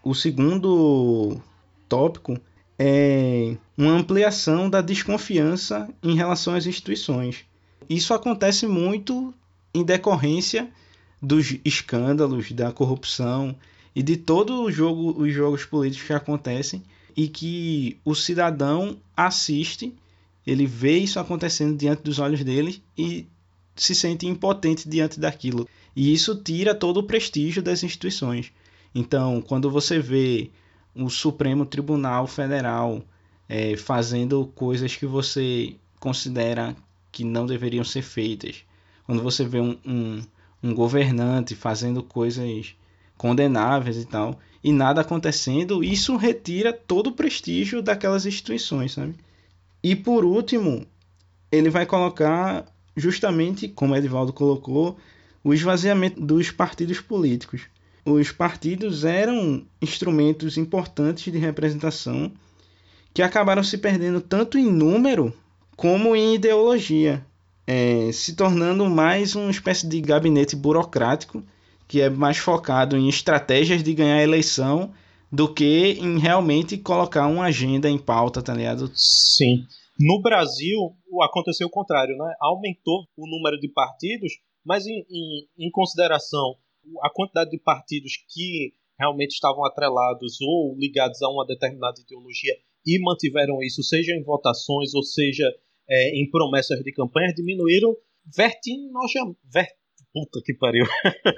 O segundo tópico é uma ampliação da desconfiança em relação às instituições. Isso acontece muito em decorrência dos escândalos da corrupção e de todo o jogo, os jogos políticos que acontecem e que o cidadão assiste, ele vê isso acontecendo diante dos olhos dele e se sente impotente diante daquilo. E isso tira todo o prestígio das instituições. Então, quando você vê o Supremo Tribunal Federal é, fazendo coisas que você considera que não deveriam ser feitas, quando você vê um, um, um governante fazendo coisas condenáveis e tal, e nada acontecendo, isso retira todo o prestígio daquelas instituições, sabe? E por último, ele vai colocar justamente, como Edivaldo colocou, o esvaziamento dos partidos políticos. Os partidos eram instrumentos importantes de representação que acabaram se perdendo tanto em número como em ideologia, é, se tornando mais uma espécie de gabinete burocrático que é mais focado em estratégias de ganhar a eleição do que em realmente colocar uma agenda em pauta, tá ligado?
Sim. No Brasil, aconteceu o contrário, né? Aumentou o número de partidos, mas em, em, em consideração a quantidade de partidos que realmente estavam atrelados ou ligados a uma determinada ideologia e mantiveram isso, seja em votações ou seja é, em promessas de campanha, diminuíram vertiginosamente, Puta que pariu.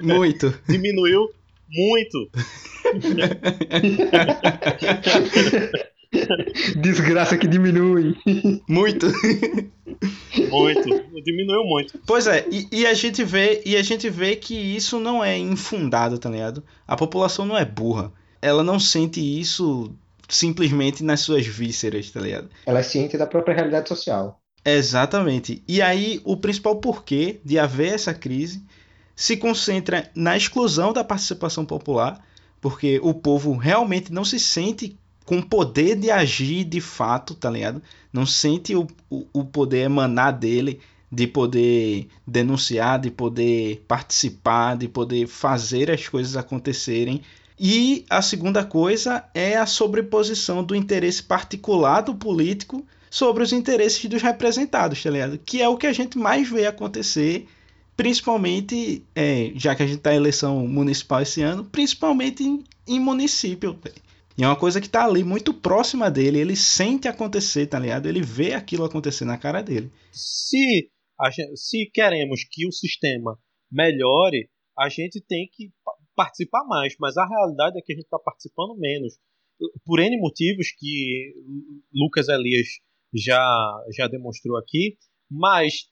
Muito.
Diminuiu muito.
Desgraça que diminui.
Muito.
Muito. Diminuiu muito.
Pois é, e, e, a gente vê, e a gente vê que isso não é infundado, tá ligado? A população não é burra. Ela não sente isso simplesmente nas suas vísceras, tá ligado?
Ela é ciente da própria realidade social.
Exatamente. E aí, o principal porquê de haver essa crise se concentra na exclusão da participação popular, porque o povo realmente não se sente com poder de agir de fato, tá ligado? Não sente o, o, o poder emanar dele de poder denunciar, de poder participar, de poder fazer as coisas acontecerem. E a segunda coisa é a sobreposição do interesse particular do político sobre os interesses dos representados, tá ligado? Que é o que a gente mais vê acontecer, principalmente, é, já que a gente tá em eleição municipal esse ano, principalmente em, em município. E é uma coisa que tá ali muito próxima dele, ele sente acontecer, tá ligado? Ele vê aquilo acontecer na cara dele.
Se, gente, se queremos que o sistema melhore, a gente tem que participar mais, mas a realidade é que a gente está participando menos. Por N motivos que Lucas Elias já, já demonstrou aqui, mas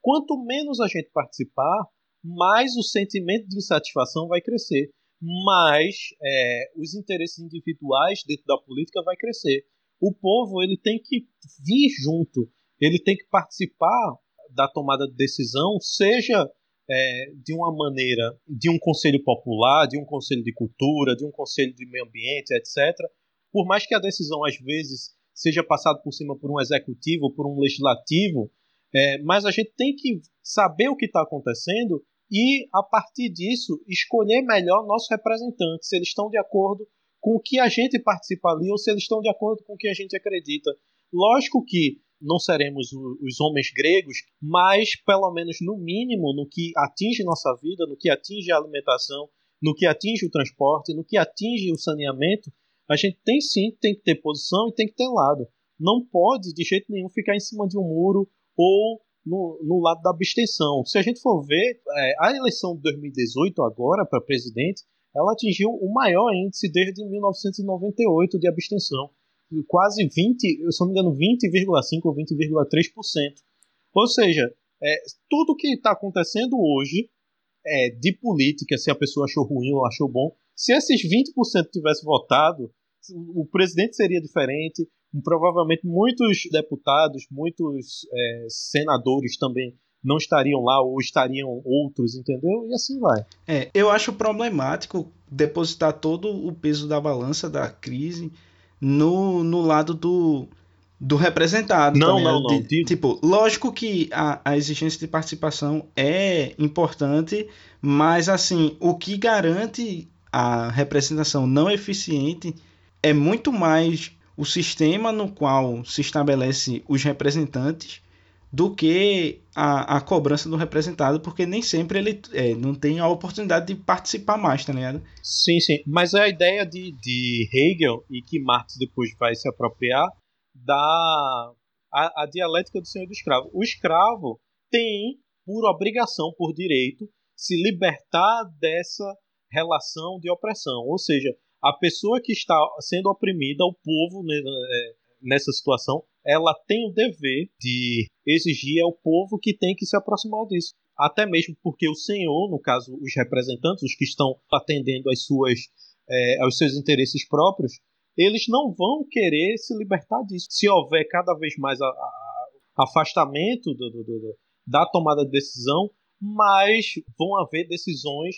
quanto menos a gente participar, mais o sentimento de insatisfação vai crescer, mais é, os interesses individuais dentro da política vai crescer. O povo ele tem que vir junto, ele tem que participar da tomada de decisão, seja é, de uma maneira de um conselho popular, de um conselho de cultura, de um conselho de meio ambiente, etc. Por mais que a decisão às vezes seja passado por cima por um executivo, por um legislativo, é, mas a gente tem que saber o que está acontecendo e, a partir disso, escolher melhor nossos representantes, se eles estão de acordo com o que a gente participa ali ou se eles estão de acordo com o que a gente acredita. Lógico que não seremos os homens gregos, mas, pelo menos no mínimo, no que atinge nossa vida, no que atinge a alimentação, no que atinge o transporte, no que atinge o saneamento, a gente tem sim tem que ter posição e tem que ter lado. Não pode de jeito nenhum ficar em cima de um muro ou no, no lado da abstenção. Se a gente for ver, é, a eleição de 2018 agora para presidente, ela atingiu o maior índice desde 1998 de abstenção. Quase 20, se não me engano, 20,5% ou 20,3%. Ou seja, é, tudo que está acontecendo hoje é, de política, se a pessoa achou ruim ou achou bom, se esses 20% tivesse votado, o presidente seria diferente, provavelmente muitos deputados, muitos é, senadores também não estariam lá ou estariam outros, entendeu? E assim vai.
É, eu acho problemático depositar todo o peso da balança da crise no, no lado do, do representado.
Não, também, não, não.
De, tipo, lógico que a, a exigência de participação é importante, mas assim, o que garante a representação não eficiente é muito mais o sistema no qual se estabelece os representantes do que a, a cobrança do representado, porque nem sempre ele é, não tem a oportunidade de participar mais, tá ligado?
Sim, sim. Mas a ideia de, de Hegel, e que Marx depois vai se apropriar, da a, a dialética do senhor do escravo. O escravo tem, por obrigação, por direito, se libertar dessa relação de opressão. Ou seja, a pessoa que está sendo oprimida, o povo né, é, nessa situação, ela tem o dever de exigir ao povo que tem que se aproximar disso. Até mesmo porque o senhor, no caso, os representantes, os que estão atendendo às suas, é, aos seus interesses próprios, eles não vão querer se libertar disso. Se houver cada vez mais a, a, afastamento do, do, do, da tomada de decisão, mais vão haver decisões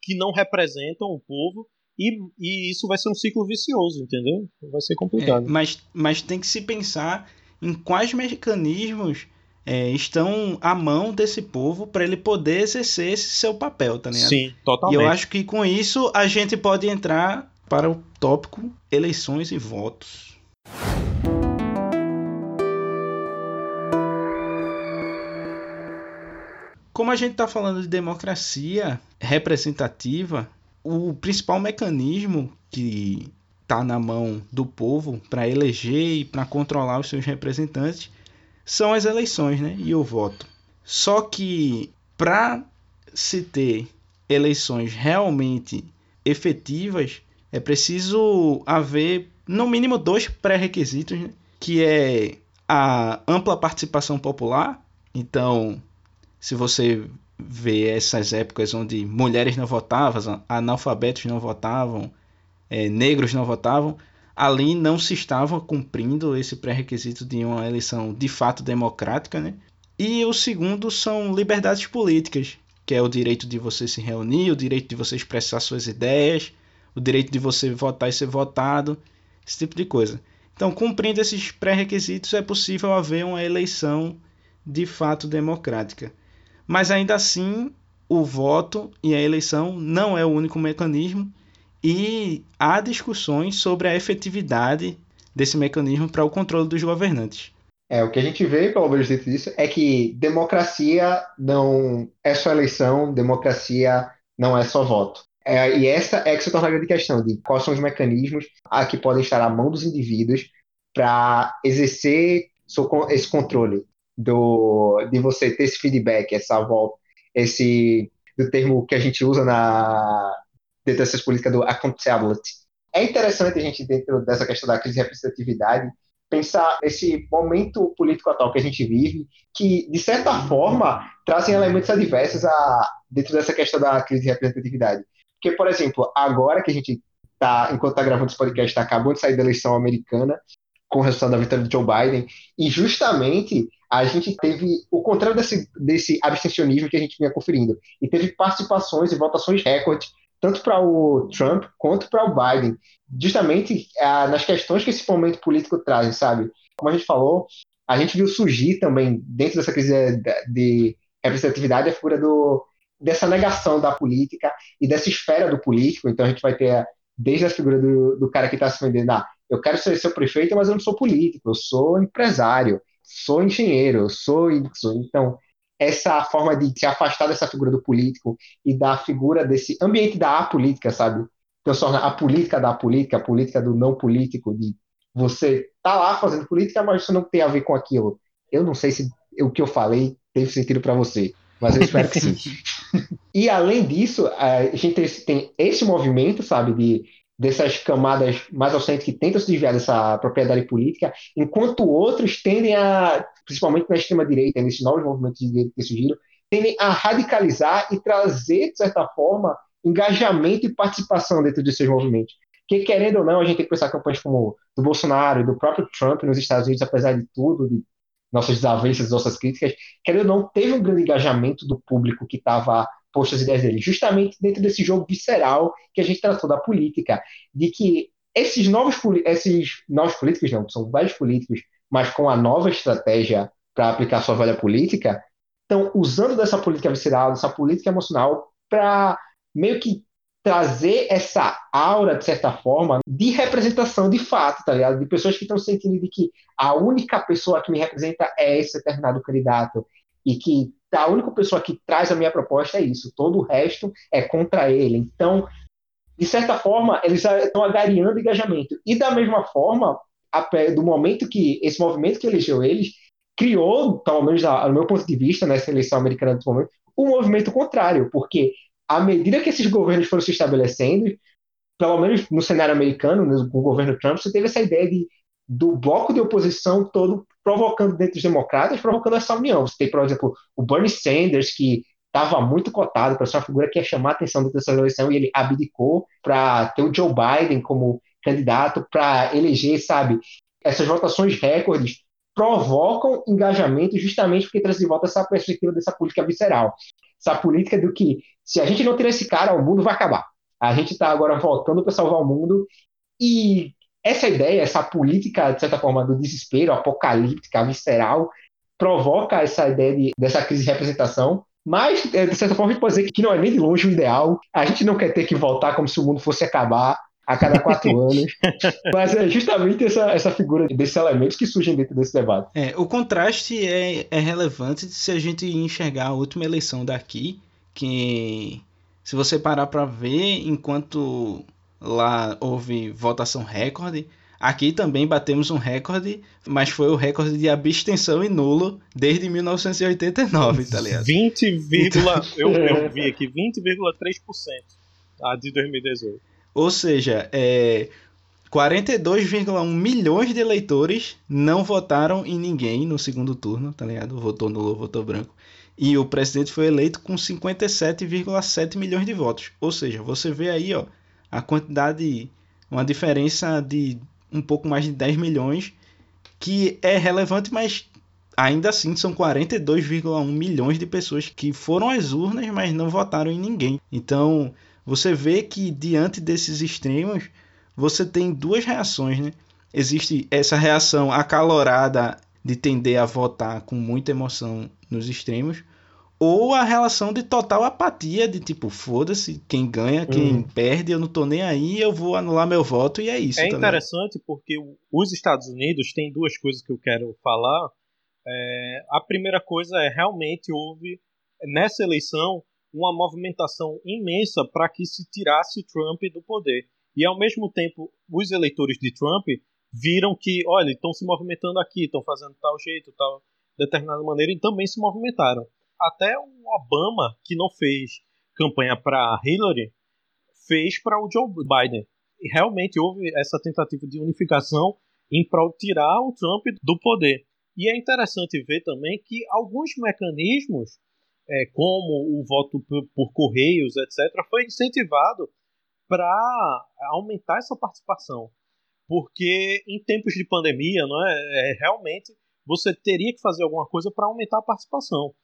que não representam o povo e, e isso vai ser um ciclo vicioso, entendeu? Vai ser complicado.
É, mas, mas tem que se pensar em quais mecanismos é, estão à mão desse povo para ele poder exercer esse seu papel, tá ligado?
Sim, totalmente.
E eu acho que com isso a gente pode entrar para o tópico eleições e votos. Como a gente está falando de democracia representativa, o principal mecanismo que está na mão do povo para eleger e para controlar os seus representantes são as eleições né, e o voto. Só que para se ter eleições realmente efetivas, é preciso haver no mínimo dois pré-requisitos, né, que é a ampla participação popular. Então, se você ver essas épocas onde mulheres não votavam, analfabetos não votavam, é, negros não votavam, ali não se estava cumprindo esse pré-requisito de uma eleição de fato democrática, né? E o segundo são liberdades políticas, que é o direito de você se reunir, o direito de você expressar suas ideias, o direito de você votar e ser votado, esse tipo de coisa. Então, cumprindo esses pré-requisitos, é possível haver uma eleição de fato democrática. Mas ainda assim, o voto e a eleição não é o único mecanismo e há discussões sobre a efetividade desse mecanismo para o controle dos governantes.
É, o que a gente vê, pelo menos dentro disso, é que democracia não é só eleição, democracia não é só voto. É, e essa é que se torna a grande questão de quais são os mecanismos a que podem estar à mão dos indivíduos para exercer esse controle do, de você ter esse feedback, essa volta, esse do termo que a gente usa na dentro dessas políticas do accountability. É interessante a gente dentro dessa questão da crise de representatividade pensar esse momento político atual que a gente vive, que de certa forma trazem elementos adversos a dentro dessa questão da crise de representatividade. Porque, por exemplo, agora que a gente está, enquanto está gravando esse podcast, está acabando de sair da eleição americana, com o resultado da vitória de Joe Biden, e justamente a gente teve o contrário desse, desse abstencionismo que a gente vinha conferindo. E teve participações e votações recorde, tanto para o Trump quanto para o Biden, justamente ah, nas questões que esse momento político traz, sabe? Como a gente falou, a gente viu surgir também, dentro dessa crise de, de representatividade, a figura do, dessa negação da política e dessa esfera do político. Então a gente vai ter desde a figura do, do cara que está se vendendo, ah, eu quero ser seu prefeito, mas eu não sou político, eu sou empresário, sou engenheiro, eu sou isso. Então, essa forma de se afastar dessa figura do político e da figura desse ambiente da apolítica, sabe? Transforma a política da política, a política do não político, de você tá lá fazendo política, mas isso não tem a ver com aquilo. Eu não sei se o que eu falei teve sentido para você, mas eu espero que sim. e além disso, a gente tem esse movimento, sabe, de dessas camadas mais ao centro que tentam se desviar dessa propriedade política, enquanto outros tendem a, principalmente na extrema-direita, nesses novos movimentos de direita que surgiram, tendem a radicalizar e trazer, de certa forma, engajamento e participação dentro de seus movimentos. Que, querendo ou não, a gente tem que pensar campanhas como do Bolsonaro e do próprio Trump nos Estados Unidos, apesar de tudo, de nossas desavenças, nossas críticas, querendo ou não, teve um grande engajamento do público que estava posto as ideias dele, justamente dentro desse jogo visceral que a gente tratou da política, de que esses novos, esses novos políticos, não, são velhos políticos, mas com a nova estratégia para aplicar sua velha política, estão usando dessa política visceral, dessa política emocional, para meio que trazer essa aura, de certa forma, de representação de fato, tá ligado? De pessoas que estão sentindo de que a única pessoa que me representa é esse determinado candidato e que a única pessoa que traz a minha proposta é isso, todo o resto é contra ele. Então, de certa forma, eles estão agariando engajamento. E da mesma forma, do momento que esse movimento que elegeu eles criou, pelo menos no meu ponto de vista, nessa eleição americana do momento, um movimento contrário, porque à medida que esses governos foram se estabelecendo, pelo menos no cenário americano, com o governo Trump, você teve essa ideia de do bloco de oposição todo provocando dentro dos democratas, provocando essa união. Você tem, por exemplo, o Bernie Sanders, que estava muito cotado para ser uma figura que ia chamar a atenção dentro dessa eleição e ele abdicou para ter o Joe Biden como candidato para eleger, sabe? Essas votações recordes provocam engajamento justamente porque traz de volta essa perspectiva dessa política visceral. Essa política do que, se a gente não tirar esse cara, o mundo vai acabar. A gente está agora voltando para salvar o mundo e essa ideia, essa política, de certa forma, do desespero apocalíptica, visceral, provoca essa ideia de, dessa crise de representação. Mas, é, de certa forma, a gente pode dizer que não é nem de longe o ideal. A gente não quer ter que voltar como se o mundo fosse acabar a cada quatro anos. Mas é justamente essa, essa figura desses elementos que surgem dentro desse debate.
É, o contraste é, é relevante se a gente enxergar a última eleição daqui, que se você parar para ver, enquanto lá houve votação recorde. Aqui também batemos um recorde, mas foi o recorde de abstenção e nulo desde 1989, tá ligado?
20, então... eu, eu vi aqui 20,3% a de 2018.
Ou seja, é, 42,1 milhões de eleitores não votaram em ninguém no segundo turno, tá ligado? Votou nulo, votou branco. E o presidente foi eleito com 57,7 milhões de votos. Ou seja, você vê aí, ó, a quantidade, uma diferença de um pouco mais de 10 milhões, que é relevante, mas ainda assim são 42,1 milhões de pessoas que foram às urnas, mas não votaram em ninguém. Então, você vê que diante desses extremos, você tem duas reações, né? Existe essa reação acalorada de tender a votar com muita emoção nos extremos, ou a relação de total apatia, de tipo, foda-se, quem ganha, quem uhum. perde, eu não tô nem aí, eu vou anular meu voto e é isso.
É interessante porque os Estados Unidos tem duas coisas que eu quero falar. É, a primeira coisa é realmente houve nessa eleição uma movimentação imensa para que se tirasse Trump do poder. E ao mesmo tempo, os eleitores de Trump viram que, olha, estão se movimentando aqui, estão fazendo tal jeito, tal determinada maneira, e também se movimentaram até o Obama, que não fez campanha para Hillary, fez para o Joe Biden. E realmente houve essa tentativa de unificação em prol tirar o Trump do poder. E é interessante ver também que alguns mecanismos, é, como o voto por, por correios, etc., foi incentivado para aumentar essa participação. Porque em tempos de pandemia, não é, é realmente você teria que fazer alguma coisa para aumentar a participação.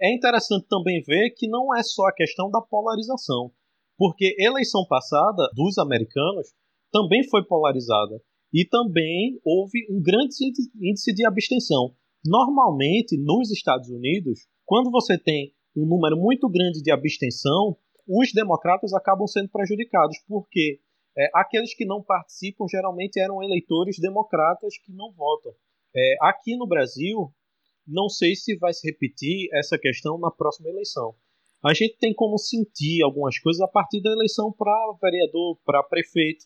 É interessante também ver que não é só a questão da polarização, porque eleição passada dos americanos também foi polarizada e também houve um grande índice de abstenção. Normalmente, nos Estados Unidos, quando você tem um número muito grande de abstenção, os democratas acabam sendo prejudicados, porque É, aqueles que não participam geralmente eram eleitores democratas que não votam. É, aqui no Brasil, não sei se vai se repetir essa questão na próxima eleição. A gente tem como sentir algumas coisas a partir da eleição para vereador, para prefeito.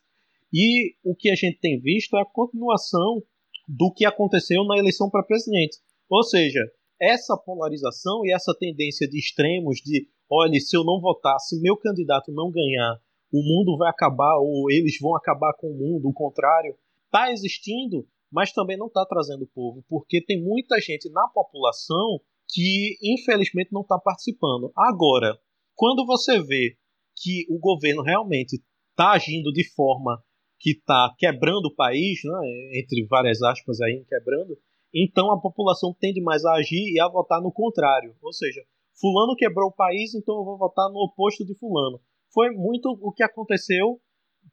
E o que a gente tem visto é a continuação do que aconteceu na eleição para presidente. Ou seja, essa polarização e essa tendência de extremos de, olha, se eu não votar, se meu candidato não ganhar, o mundo vai acabar ou eles vão acabar com o mundo, o contrário, está existindo, mas também não está trazendo o povo, porque tem muita gente na população que infelizmente não está participando. Agora, quando você vê que o governo realmente está agindo de forma que está quebrando o país, né, entre várias aspas aí, quebrando, então a população tende mais a agir e a votar no contrário. Ou seja, fulano quebrou o país, então eu vou votar no oposto de fulano. Foi muito o que aconteceu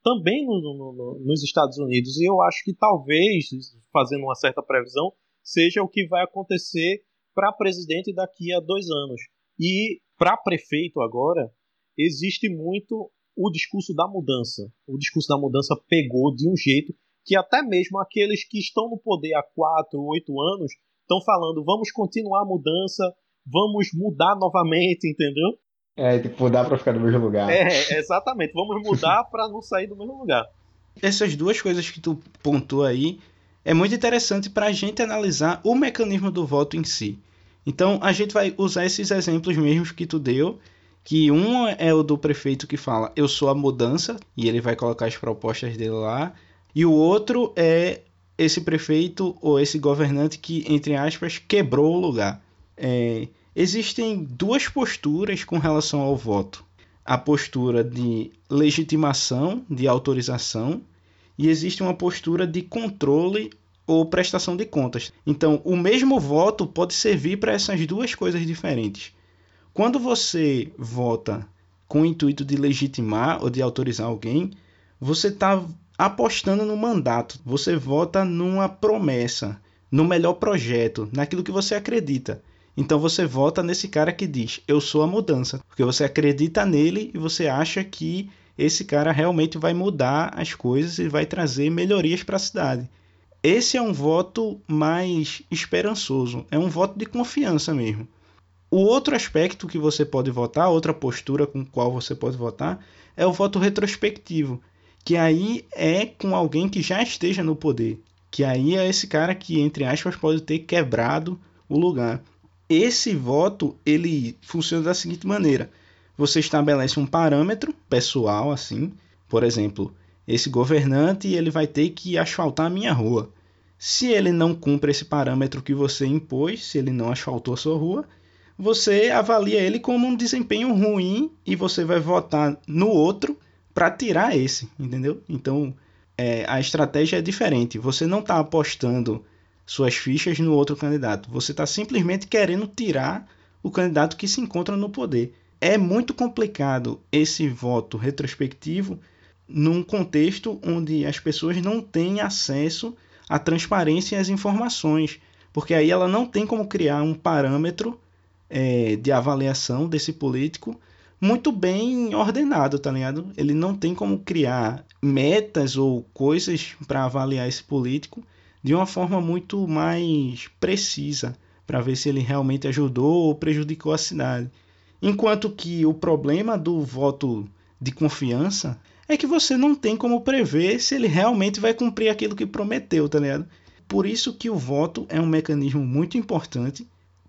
também no, no, no, nos Estados Unidos. E eu acho que talvez, fazendo uma certa previsão, seja o que vai acontecer para presidente daqui a dois anos. E para prefeito agora, existe muito o discurso da mudança. O discurso da mudança pegou de um jeito que até mesmo aqueles que estão no poder há quatro, oito anos estão falando: vamos continuar a mudança, vamos mudar novamente, entendeu?
É, tipo, mudar para ficar no mesmo lugar.
É, exatamente. Vamos mudar para não sair do mesmo lugar.
Essas duas coisas que tu pontuou aí é muito interessante para a gente analisar o mecanismo do voto em si. Então a gente vai usar esses exemplos mesmos que tu deu, que um é o do prefeito que fala eu sou a mudança e ele vai colocar as propostas dele lá, e o outro é esse prefeito ou esse governante que entre aspas quebrou o lugar. É, existem duas posturas com relação ao voto: a postura de legitimação, de autorização, e existe uma postura de controle ou prestação de contas. Então, o mesmo voto pode servir para essas duas coisas diferentes. Quando você vota com o intuito de legitimar ou de autorizar alguém, você está apostando no mandato, você vota numa promessa, no melhor projeto, naquilo que você acredita. Então você vota nesse cara que diz: Eu sou a mudança, porque você acredita nele e você acha que esse cara realmente vai mudar as coisas e vai trazer melhorias para a cidade esse é um voto mais esperançoso, é um voto de confiança mesmo. O outro aspecto que você pode votar, outra postura com qual você pode votar, é o voto retrospectivo, que aí é com alguém que já esteja no poder, que aí é esse cara que entre aspas pode ter quebrado o lugar. Esse voto ele funciona da seguinte maneira: você estabelece um parâmetro pessoal assim, por exemplo, esse governante ele vai ter que asfaltar a minha rua. Se ele não cumpre esse parâmetro que você impôs, se ele não asfaltou a sua rua, você avalia ele como um desempenho ruim e você vai votar no outro para tirar esse, entendeu? Então é, a estratégia é diferente. Você não está apostando suas fichas no outro candidato. Você está simplesmente querendo tirar o candidato que se encontra no poder. É muito complicado esse voto retrospectivo num contexto onde as pessoas não têm acesso à transparência e às informações, porque aí ela não tem como criar um parâmetro é, de avaliação desse político muito bem ordenado, tá ligado? Ele não tem como criar metas ou coisas para avaliar esse político de uma forma muito mais precisa para ver se ele realmente ajudou ou prejudicou a cidade. Enquanto que o problema do voto de confiança é que você não tem como prever se ele realmente vai cumprir aquilo que prometeu, tá ligado? Por isso que o voto é um mecanismo muito importante,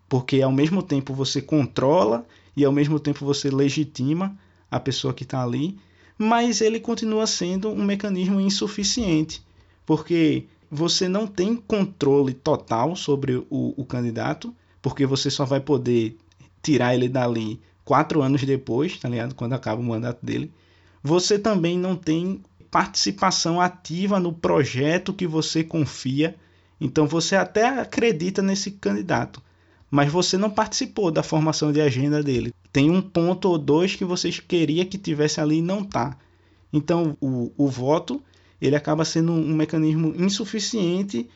porque ao mesmo tempo você controla e ao mesmo tempo você legitima a pessoa que está ali, mas ele continua sendo um mecanismo insuficiente, porque você não tem controle total sobre o, o candidato, porque você só vai poder tirar ele dali quatro anos depois, tá ligado? Quando acaba o mandato dele você também não tem participação ativa no projeto que você confia. Então você até acredita nesse candidato, mas você não participou da formação de agenda dele. Tem um ponto ou dois que você queria que tivesse ali e não tá. Então o, o voto ele acaba sendo um mecanismo insuficiente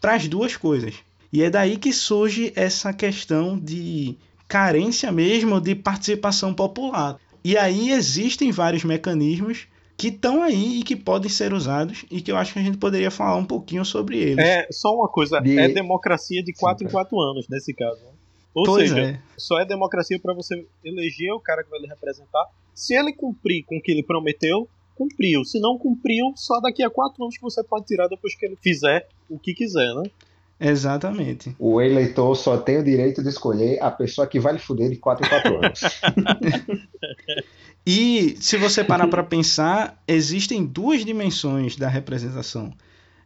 para as duas coisas. E é daí que surge essa questão de carência mesmo de participação popular. E aí existem vários mecanismos que estão aí e que podem ser usados e que eu acho que a gente poderia falar um pouquinho sobre eles.
É, só uma coisa, de... é democracia de 4 em 4 anos nesse caso. Né? Ou pois seja, é. só é democracia para você eleger o cara que vai lhe representar. Se ele cumprir com o que ele prometeu, cumpriu. Se não cumpriu, só daqui a quatro anos que você pode tirar depois que ele fizer o que quiser, né?
Exatamente.
O eleitor só tem o direito de escolher a pessoa que vai lhe fuder de 4 em 4 anos.
e se você parar para pensar, existem duas dimensões da representação.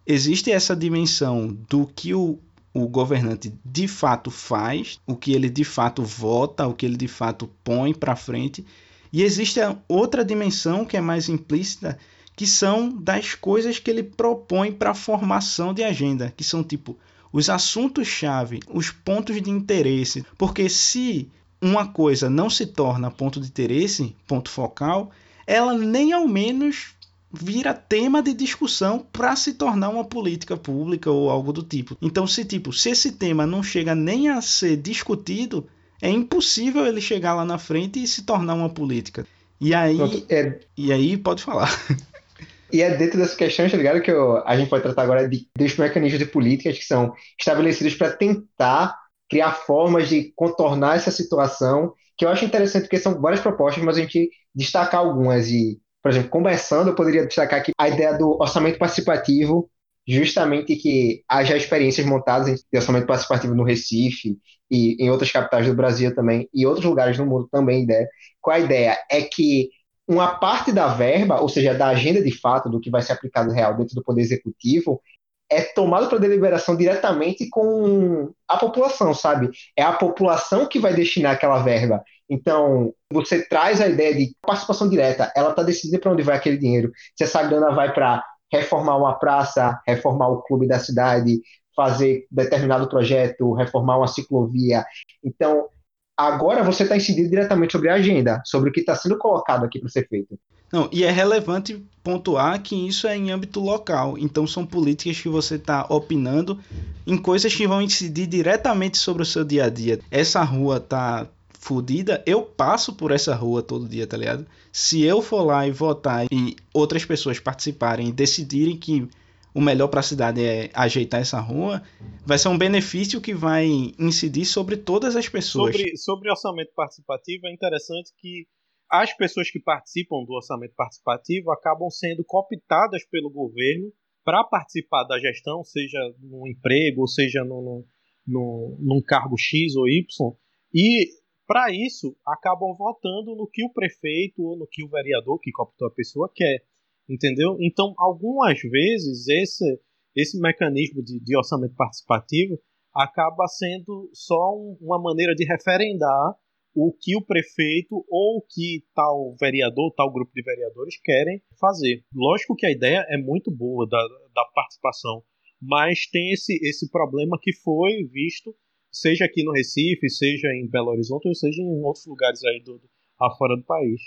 Existe essa dimensão do que o, o governante de fato faz, o que ele de fato vota, o que ele de fato põe para frente, e existe a outra dimensão que é mais implícita, que são das coisas que ele propõe para a formação de agenda, que são tipo os assuntos-chave, os pontos de interesse. Porque se uma coisa não se torna ponto de interesse, ponto focal, ela nem ao menos vira tema de discussão para se tornar uma política pública ou algo do tipo. Então, se tipo, se esse tema não chega nem a ser discutido, é impossível ele chegar lá na frente e se tornar uma política. E aí, é... e aí pode falar.
E é dentro dessa questão, tá ligado, que eu, a gente pode tratar agora de, dos mecanismos de políticas que são estabelecidos para tentar criar formas de contornar essa situação, que eu acho interessante porque são várias propostas, mas a gente destacar algumas. E, por exemplo, conversando, eu poderia destacar aqui a ideia do orçamento participativo, justamente que haja experiências montadas de orçamento participativo no Recife e em outras capitais do Brasil também, e outros lugares do mundo também, ideia. Qual a ideia? É que uma parte da verba, ou seja, da agenda de fato do que vai ser aplicado real dentro do Poder Executivo, é tomado para deliberação diretamente com a população, sabe? É a população que vai destinar aquela verba. Então, você traz a ideia de participação direta, ela está decidida para onde vai aquele dinheiro. Se essa grana vai para reformar uma praça, reformar o clube da cidade, fazer determinado projeto, reformar uma ciclovia. Então, agora você está incidindo diretamente sobre a agenda, sobre o que está sendo colocado aqui para ser feito.
Não, e é relevante pontuar que isso é em âmbito local. Então são políticas que você está opinando em coisas que vão incidir diretamente sobre o seu dia a dia. Essa rua tá fodida, eu passo por essa rua todo dia, tá ligado? Se eu for lá e votar e outras pessoas participarem e decidirem que o melhor para a cidade é ajeitar essa rua, vai ser um benefício que vai incidir sobre todas as pessoas.
Sobre, sobre orçamento participativo, é interessante que as pessoas que participam do orçamento participativo acabam sendo cooptadas pelo governo para participar da gestão, seja no emprego, seja no, no, num cargo X ou Y, e para isso acabam votando no que o prefeito ou no que o vereador que cooptou a pessoa quer entendeu? Então, algumas vezes, esse, esse mecanismo de, de orçamento participativo acaba sendo só um, uma maneira de referendar o que o prefeito ou o que tal vereador, tal grupo de vereadores querem fazer. Lógico que a ideia é muito boa da, da participação, mas tem esse, esse problema que foi visto, seja aqui no Recife, seja em Belo Horizonte, ou seja em outros lugares aí do, afora do país.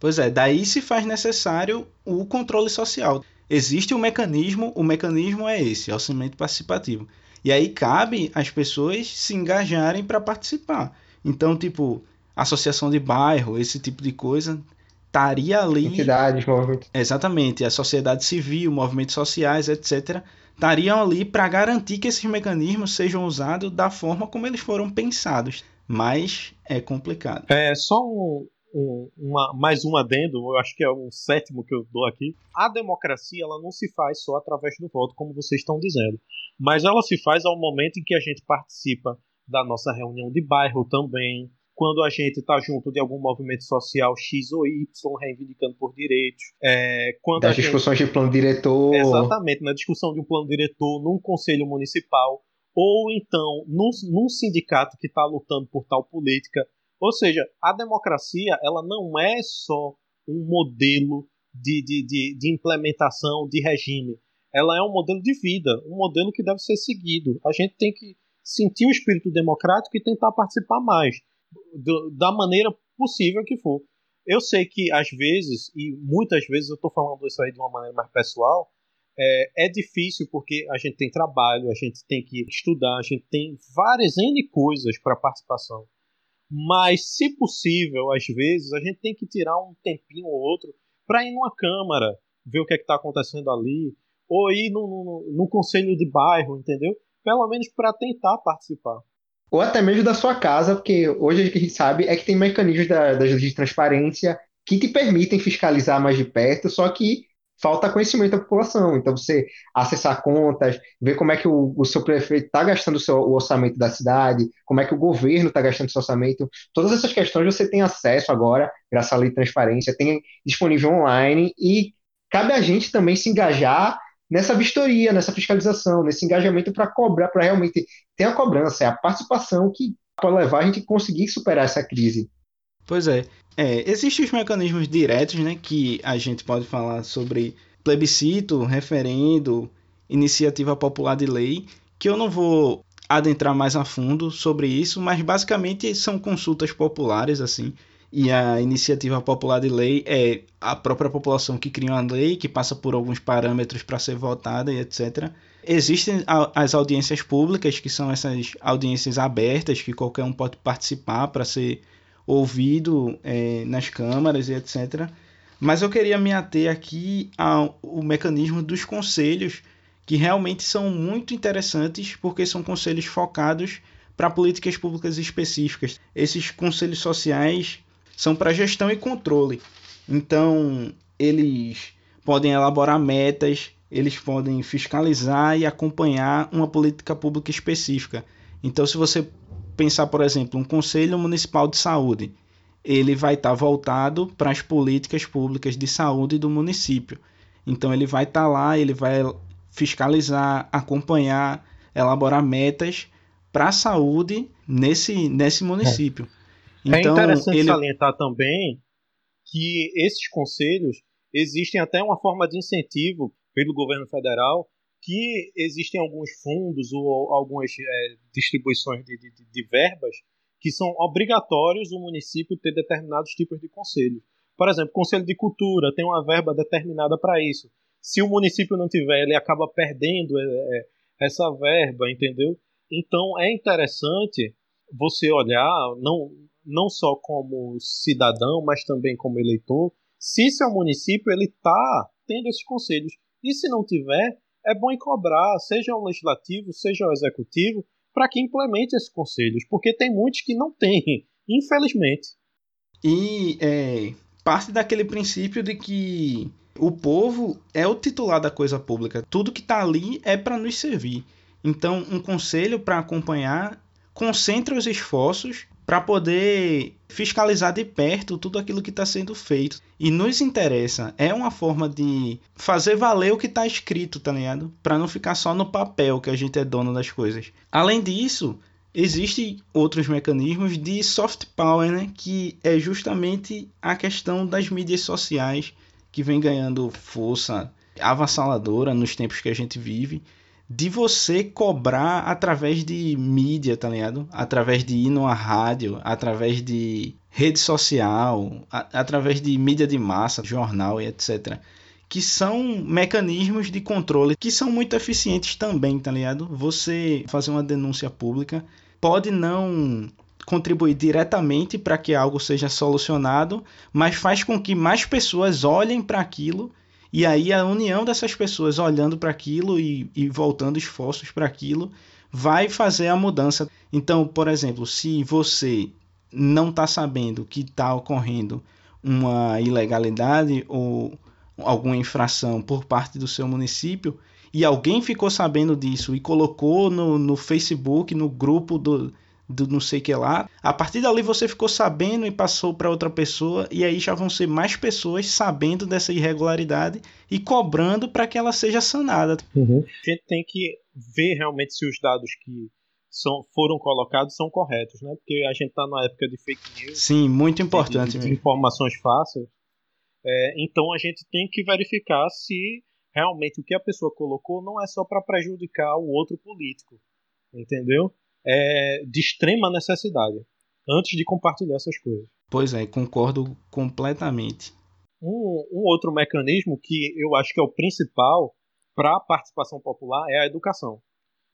Pois é, daí se faz necessário o controle social. Existe um mecanismo, o mecanismo é esse, orçamento participativo. E aí cabe às pessoas se engajarem para participar. Então, tipo, associação de bairro, esse tipo de coisa, estaria ali.
Entidades, movimentos.
Exatamente, a sociedade civil, movimentos sociais, etc., estariam ali para garantir que esses mecanismos sejam usados da forma como eles foram pensados. Mas é complicado.
É só um, um, uma, mais um adendo, eu acho que é o sétimo que eu dou aqui. A democracia ela não se faz só através do voto, como vocês estão dizendo, mas ela se faz ao momento em que a gente participa da nossa reunião de bairro também, quando a gente está junto de algum movimento social X ou Y, reivindicando por direitos. É, quando
das discussões gente... de plano diretor.
Exatamente, na discussão de um plano diretor num conselho municipal, ou então num, num sindicato que está lutando por tal política. Ou seja, a democracia ela não é só um modelo de, de, de, de implementação de regime. Ela é um modelo de vida, um modelo que deve ser seguido. A gente tem que sentir o espírito democrático e tentar participar mais, do, da maneira possível que for. Eu sei que às vezes, e muitas vezes eu estou falando isso aí de uma maneira mais pessoal, é, é, difícil porque a gente tem trabalho, a gente tem que estudar, a gente tem várias N coisas para participação. Mas, se possível, às vezes, a gente tem que tirar um tempinho ou outro para ir numa câmara, ver o que é está acontecendo ali, ou ir no, no, no conselho de bairro, entendeu? Pelo menos para tentar participar.
Ou até mesmo da sua casa, porque hoje o que a gente sabe é que tem mecanismos da, das leis de transparência que te permitem fiscalizar mais de perto, só que falta conhecimento da população. Então, você acessar contas, ver como é que o, o seu prefeito está gastando o, seu, o orçamento da cidade, como é que o governo está gastando o seu orçamento. Todas essas questões você tem acesso agora, graças à lei de transparência, tem disponível online e cabe a gente também se engajar nessa vistoria, nessa fiscalização, nesse engajamento para cobrar, para realmente ter a cobrança, é a participação que pode levar a gente conseguir superar essa crise.
Pois é. é. Existem os mecanismos diretos, né, que a gente pode falar sobre plebiscito, referendo, iniciativa popular de lei, que eu não vou adentrar mais a fundo sobre isso, mas basicamente são consultas populares assim e a iniciativa popular de lei é a própria população que cria uma lei, que passa por alguns parâmetros para ser votada e etc. Existem as audiências públicas, que são essas audiências abertas, que qualquer um pode participar para ser ouvido é, nas câmaras e etc. Mas eu queria me ater aqui ao, ao mecanismo dos conselhos, que realmente são muito interessantes, porque são conselhos focados para políticas públicas específicas. Esses conselhos sociais são para gestão e controle. Então, eles podem elaborar metas, eles podem fiscalizar e acompanhar uma política pública específica. Então, se você pensar, por exemplo, um Conselho Municipal de Saúde, ele vai estar tá voltado para as políticas públicas de saúde do município. Então, ele vai estar tá lá, ele vai fiscalizar, acompanhar, elaborar metas para a saúde nesse, nesse município. É.
É então, é interessante ele... salientar também que esses conselhos existem até uma forma de incentivo pelo governo federal que existem alguns fundos ou algumas é, distribuições de, de, de, verbas que são obrigatórios o município ter determinados tipos de conselhos. Por exemplo, conselho de cultura tem uma verba determinada para isso. Se o município não tiver, ele acaba perdendo é, é essa verba, entendeu? Então é interessante você olhar, não não só como cidadão, mas também como eleitor, se seu município ele está tendo esses conselhos. E se não tiver, é bom cobrar, seja o legislativo, seja o executivo, para que implemente esses conselhos, porque tem muitos que não têm, infelizmente.
E é, parte daquele princípio de que o povo é o titular da coisa pública, tudo que está ali é para nos servir. Então, um conselho para acompanhar concentra os esforços para poder fiscalizar de perto tudo aquilo que está sendo feito. E nos interessa, é uma forma de fazer valer o que está escrito, tá ligado? Para não ficar só no papel que a gente é dono das coisas. Além disso, existem outros mecanismos de soft power, né? Que é justamente a questão das mídias sociais que vem ganhando força avassaladora nos tempos que a gente vive de você cobrar através de mídia, tá ligado? Através de ir numa rádio, através de rede social, através de mídia de massa, jornal e etc. Que são mecanismos de controle que são muito eficientes também, tá ligado? Você fazer uma denúncia pública pode não contribuir diretamente para que algo seja solucionado, mas faz com que mais pessoas olhem para aquilo e aí a união dessas pessoas olhando para aquilo e, e voltando esforços para aquilo vai fazer a mudança. Então, por exemplo, se você não está sabendo que está ocorrendo uma ilegalidade ou alguma infração por parte do seu município e alguém ficou sabendo disso e colocou no, no Facebook, no grupo do, do não sei que lá. A partir dali você ficou sabendo e passou para outra pessoa e aí já vão ser mais pessoas sabendo dessa irregularidade e cobrando para que ela seja sanada.
Uhum. A gente tem que ver realmente se os dados que são, foram colocados são corretos, né? Porque a gente está na época de fake news.
Sim, muito importante.
De, de informações fáceis. É, então a gente tem que verificar se realmente o que a pessoa colocou não é só para prejudicar o outro político, entendeu? É, de extrema necessidade antes de compartilhar essas coisas.
Pois é, concordo completamente.
Um, um outro mecanismo que eu acho que é o principal para a participação popular é a educação.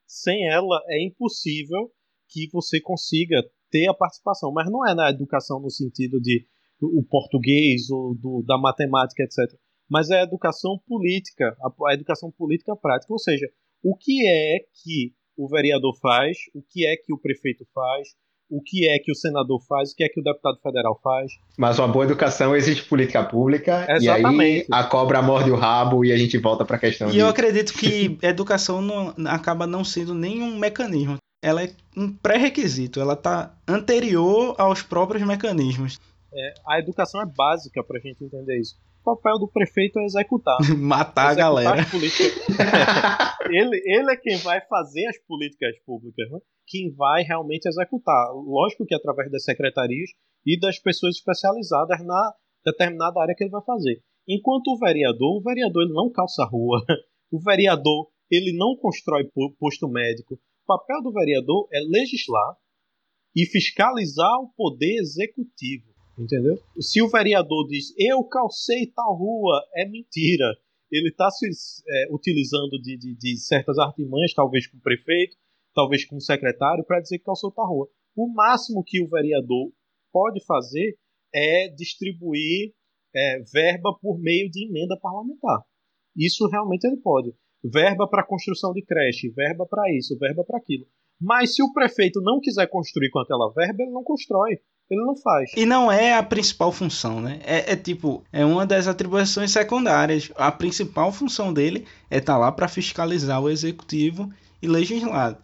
Sem ela é impossível que você consiga ter a participação, mas não é na educação no sentido de o português, o do, da matemática, etc. Mas é a educação política, a, a educação política prática. Ou seja, o que é que o vereador faz, o que é que o prefeito faz, o que é que o senador faz, o que é que o deputado federal faz.
Mas uma boa educação existe política pública Exatamente. e aí a cobra morde o rabo e a gente volta para a questão.
E
de...
eu acredito que educação não, acaba não sendo nenhum mecanismo. Ela é um pré-requisito, ela está anterior aos próprios mecanismos.
É, a educação é básica para a gente entender isso. O papel do prefeito é executar.
Matar executar a galera.
ele, ele é quem vai fazer as políticas públicas. Né? quem vai realmente executar. Lógico que através das secretarias e das pessoas especializadas na determinada área que ele vai fazer. Enquanto o vereador, o vereador ele não calça rua, o vereador ele não constrói posto médico. O papel do vereador é legislar e fiscalizar o poder executivo. Entendeu? Se o vereador diz eu calcei tal rua, é mentira. Ele está se é, utilizando de, de, de certas artimanhas, talvez com o prefeito, talvez com o secretário, para dizer que calçou tal rua. O máximo que o vereador pode fazer é distribuir é, verba por meio de emenda parlamentar. Isso realmente ele pode. Verba para construção de creche, verba para isso, verba para aquilo. Mas se o prefeito não quiser construir com aquela verba, ele não constrói. Ele não faz.
E não é a principal função, né? É, é tipo, é uma das atribuições secundárias. A principal função dele é estar tá lá para fiscalizar o executivo e legislar.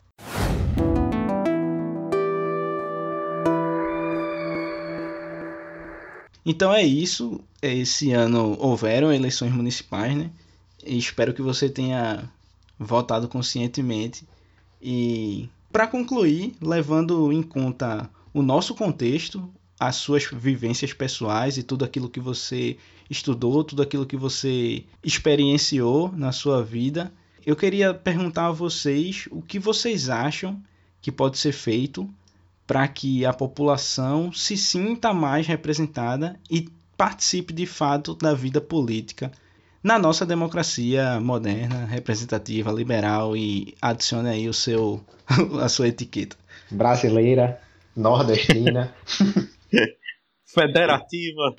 Então é isso. Esse ano houveram eleições municipais, né? E espero que você tenha votado conscientemente. E para concluir, levando em conta o nosso contexto, as suas vivências pessoais e tudo aquilo que você estudou, tudo aquilo que você experienciou na sua vida, eu queria perguntar a vocês o que vocês acham que pode ser feito para que a população se sinta mais representada e participe de fato da vida política na nossa democracia moderna, representativa, liberal e adicione aí o seu a sua etiqueta.
Brasileira, nordestina,
federativa.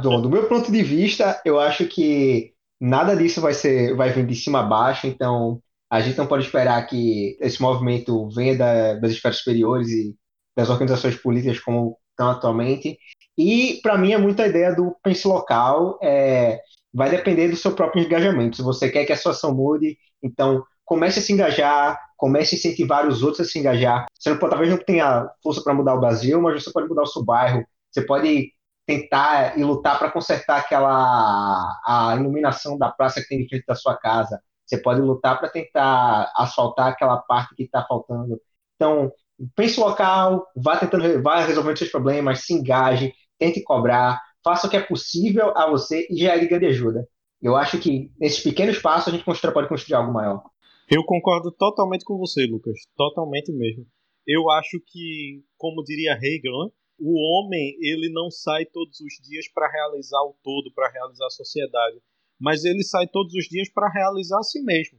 do, do meu ponto de vista, eu acho que nada disso vai ser vai vir de cima a baixo, então a gente não pode esperar que esse movimento venha da, das esferas superiores e das organizações políticas como estão atualmente. E, para mim, é muita ideia do pense local. É, vai depender do seu próprio engajamento. Se você quer que a situação mude, então comece a se engajar, comece a incentivar os outros a se engajar. Você não talvez não tenha força para mudar o Brasil, mas você pode mudar o seu bairro. Você pode tentar e lutar para consertar aquela a iluminação da praça que tem de frente da sua casa. Você pode lutar para tentar asfaltar aquela parte que está faltando. Então, pense local, vá tentando, vá resolvendo seus problemas, se engaje, tente cobrar, faça o que é possível a você e gere grande ajuda. Eu acho que nesses pequenos passos a gente pode construir algo maior.
Eu concordo totalmente com você, Lucas. Totalmente mesmo. Eu acho que, como diria Hegel, né? o homem ele não sai todos os dias para realizar o todo, para realizar a sociedade mas ele sai todos os dias para realizar a si mesmo.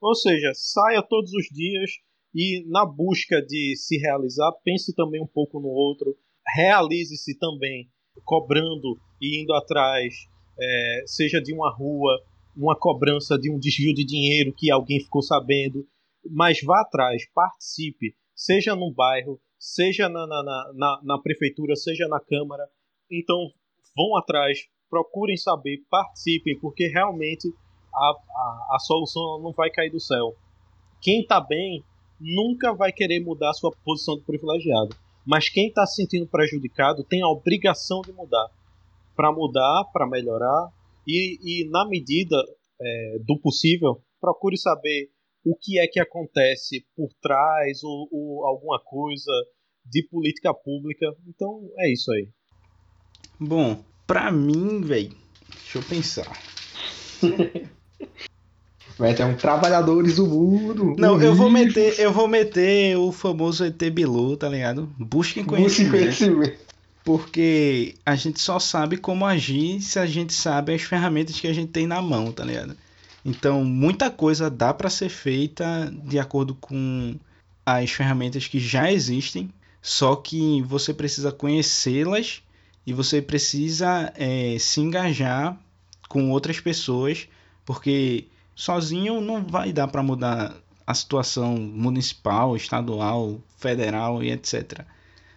Ou seja, saia todos os dias e na busca de se realizar, pense também um pouco no outro, realize-se também cobrando e indo atrás, é, seja de uma rua, uma cobrança de um desvio de dinheiro que alguém ficou sabendo, mas vá atrás, participe, seja no bairro, seja na, na, na, na prefeitura, seja na Câmara. Então, vão atrás, procurem saber, participem, porque realmente a, a, a solução não vai cair do céu. Quem está bem nunca vai querer mudar sua posição de privilegiado. Mas quem está se sentindo prejudicado tem a obrigação de mudar. Para mudar, para melhorar. E, e, na medida é, do possível, procure saber o que é que acontece por trás ou, ou alguma coisa de política pública. Então é isso aí.
Bom, Pra mim, velho. Deixa eu pensar.
Vai ter um trabalhadores do mundo.
Não, eu vou meter, eu vou meter o famoso ET Bilu, tá ligado? Busquem conhecimento. Busquem conhecimento. Porque a gente só sabe como agir se a gente sabe as ferramentas que a gente tem na mão, tá ligado? Então, muita coisa dá para ser feita de acordo com as ferramentas que já existem, só que você precisa conhecê-las e você precisa é, se engajar com outras pessoas, porque sozinho não vai dar para mudar a situação municipal, estadual, federal e etc.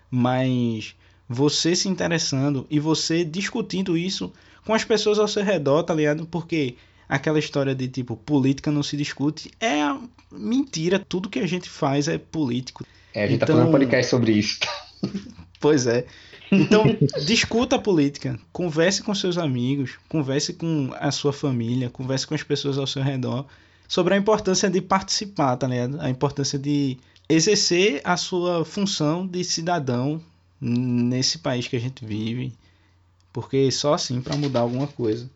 Mas você se interessando e você discutindo isso com as pessoas ao seu redor, tá ligado? Porque aquela história de tipo, política não se discute é mentira. Tudo que a gente faz é político.
É, a gente então, tá fazendo um podcast sobre isso.
pois é. Então, discuta a política, converse com seus amigos, converse com a sua família, converse com as pessoas ao seu redor sobre a importância de participar, tá ligado? A importância de exercer a sua função de cidadão nesse país que a gente vive, porque só assim para mudar alguma coisa.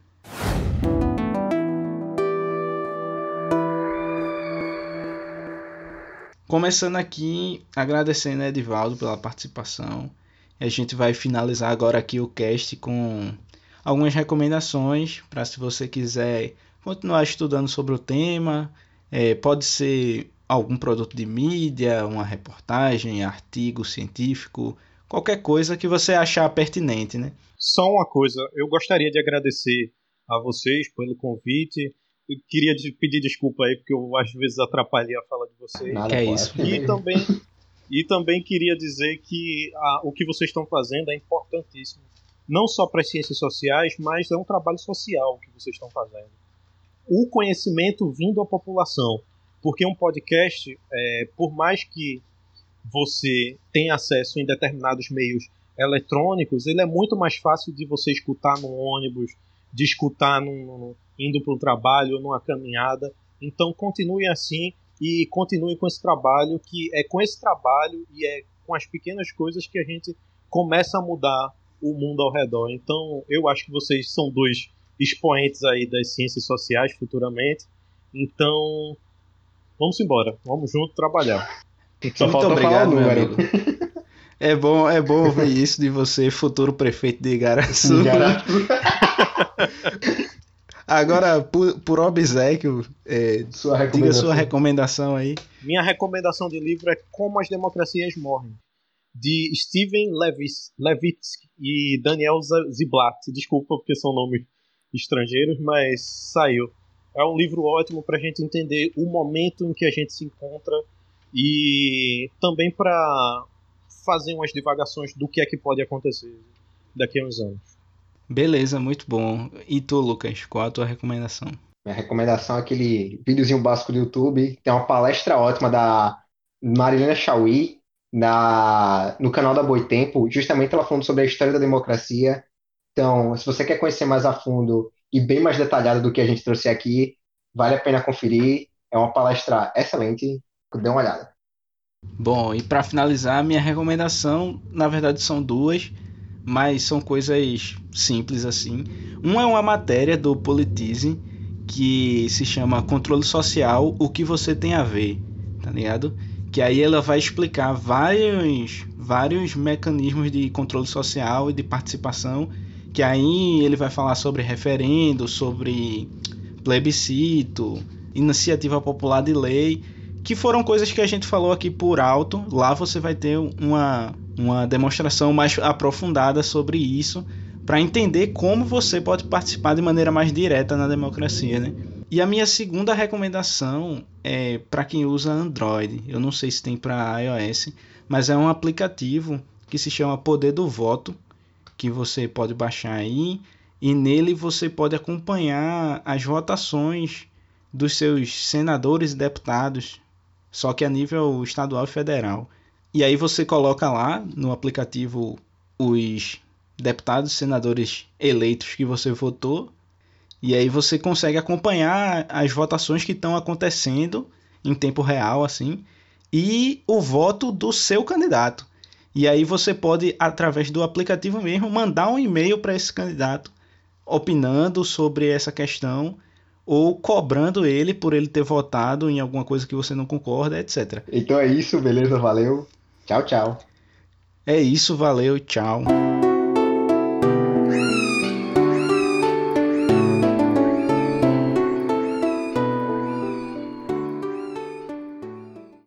Começando aqui, agradecendo a Edivaldo pela participação. A gente vai finalizar agora aqui o cast com algumas recomendações para se você quiser continuar estudando sobre o tema. É, pode ser algum produto de mídia, uma reportagem, artigo científico, qualquer coisa que você achar pertinente, né?
Só uma coisa, eu gostaria de agradecer a vocês pelo convite. Eu queria pedir desculpa aí porque eu às vezes atrapalhei a fala de vocês.
Nada é isso.
E também e também queria dizer que a, o que vocês estão fazendo é importantíssimo, não só para as ciências sociais, mas é um trabalho social que vocês estão fazendo. O conhecimento vindo à população, porque um podcast, é, por mais que você tenha acesso em determinados meios eletrônicos, ele é muito mais fácil de você escutar no ônibus, de escutar num, indo para o trabalho, numa caminhada. Então continue assim e continue com esse trabalho, que é com esse trabalho e é com as pequenas coisas que a gente começa a mudar o mundo ao redor. Então eu acho que vocês são dois expoentes aí das ciências sociais futuramente. Então vamos embora, vamos junto trabalhar.
Só Muito obrigado, meu amigo. É bom, é bom ouvir isso de você, futuro prefeito de Igaraçu. Igaraçu. Agora, por, por obsequio, é, sua diga sua recomendação aí.
Minha recomendação de livro é Como as Democracias Morrem, de Steven Levis, Levitsky e Daniel Ziblatt. Desculpa porque são nomes estrangeiros, mas saiu. É um livro ótimo para a gente entender o momento em que a gente se encontra e também para fazer umas divagações do que é que pode acontecer daqui a uns anos.
Beleza, muito bom. E tu, Lucas, qual a tua recomendação?
Minha recomendação é aquele videozinho básico do YouTube. Tem uma palestra ótima da Marilena Chauí na, no canal da Boitempo, justamente ela falando sobre a história da democracia. Então, se você quer conhecer mais a fundo e bem mais detalhado do que a gente trouxe aqui, vale a pena conferir. É uma palestra excelente dê uma olhada.
Bom, e para finalizar, minha recomendação, na verdade são duas, mas são coisas simples assim. Uma é uma matéria do Politize que se chama Controle Social, o que você tem a ver, tá ligado? Que aí ela vai explicar vários vários mecanismos de controle social e de participação, que aí ele vai falar sobre referendo, sobre plebiscito, iniciativa popular de lei que foram coisas que a gente falou aqui por alto. Lá você vai ter uma, uma demonstração mais aprofundada sobre isso, para entender como você pode participar de maneira mais direta na democracia, né? E a minha segunda recomendação é para quem usa Android. Eu não sei se tem para iOS, mas é um aplicativo que se chama Poder do Voto, que você pode baixar aí e nele você pode acompanhar as votações dos seus senadores e deputados só que a nível estadual e federal. E aí você coloca lá no aplicativo os deputados senadores eleitos que você votou, e aí você consegue acompanhar as votações que estão acontecendo em tempo real, assim, e o voto do seu candidato. E aí você pode, através do aplicativo mesmo, mandar um e-mail para esse candidato opinando sobre essa questão ou cobrando ele por ele ter votado em alguma coisa que você não concorda, etc.
Então é isso, beleza? Valeu. Tchau, tchau.
É isso, valeu, tchau.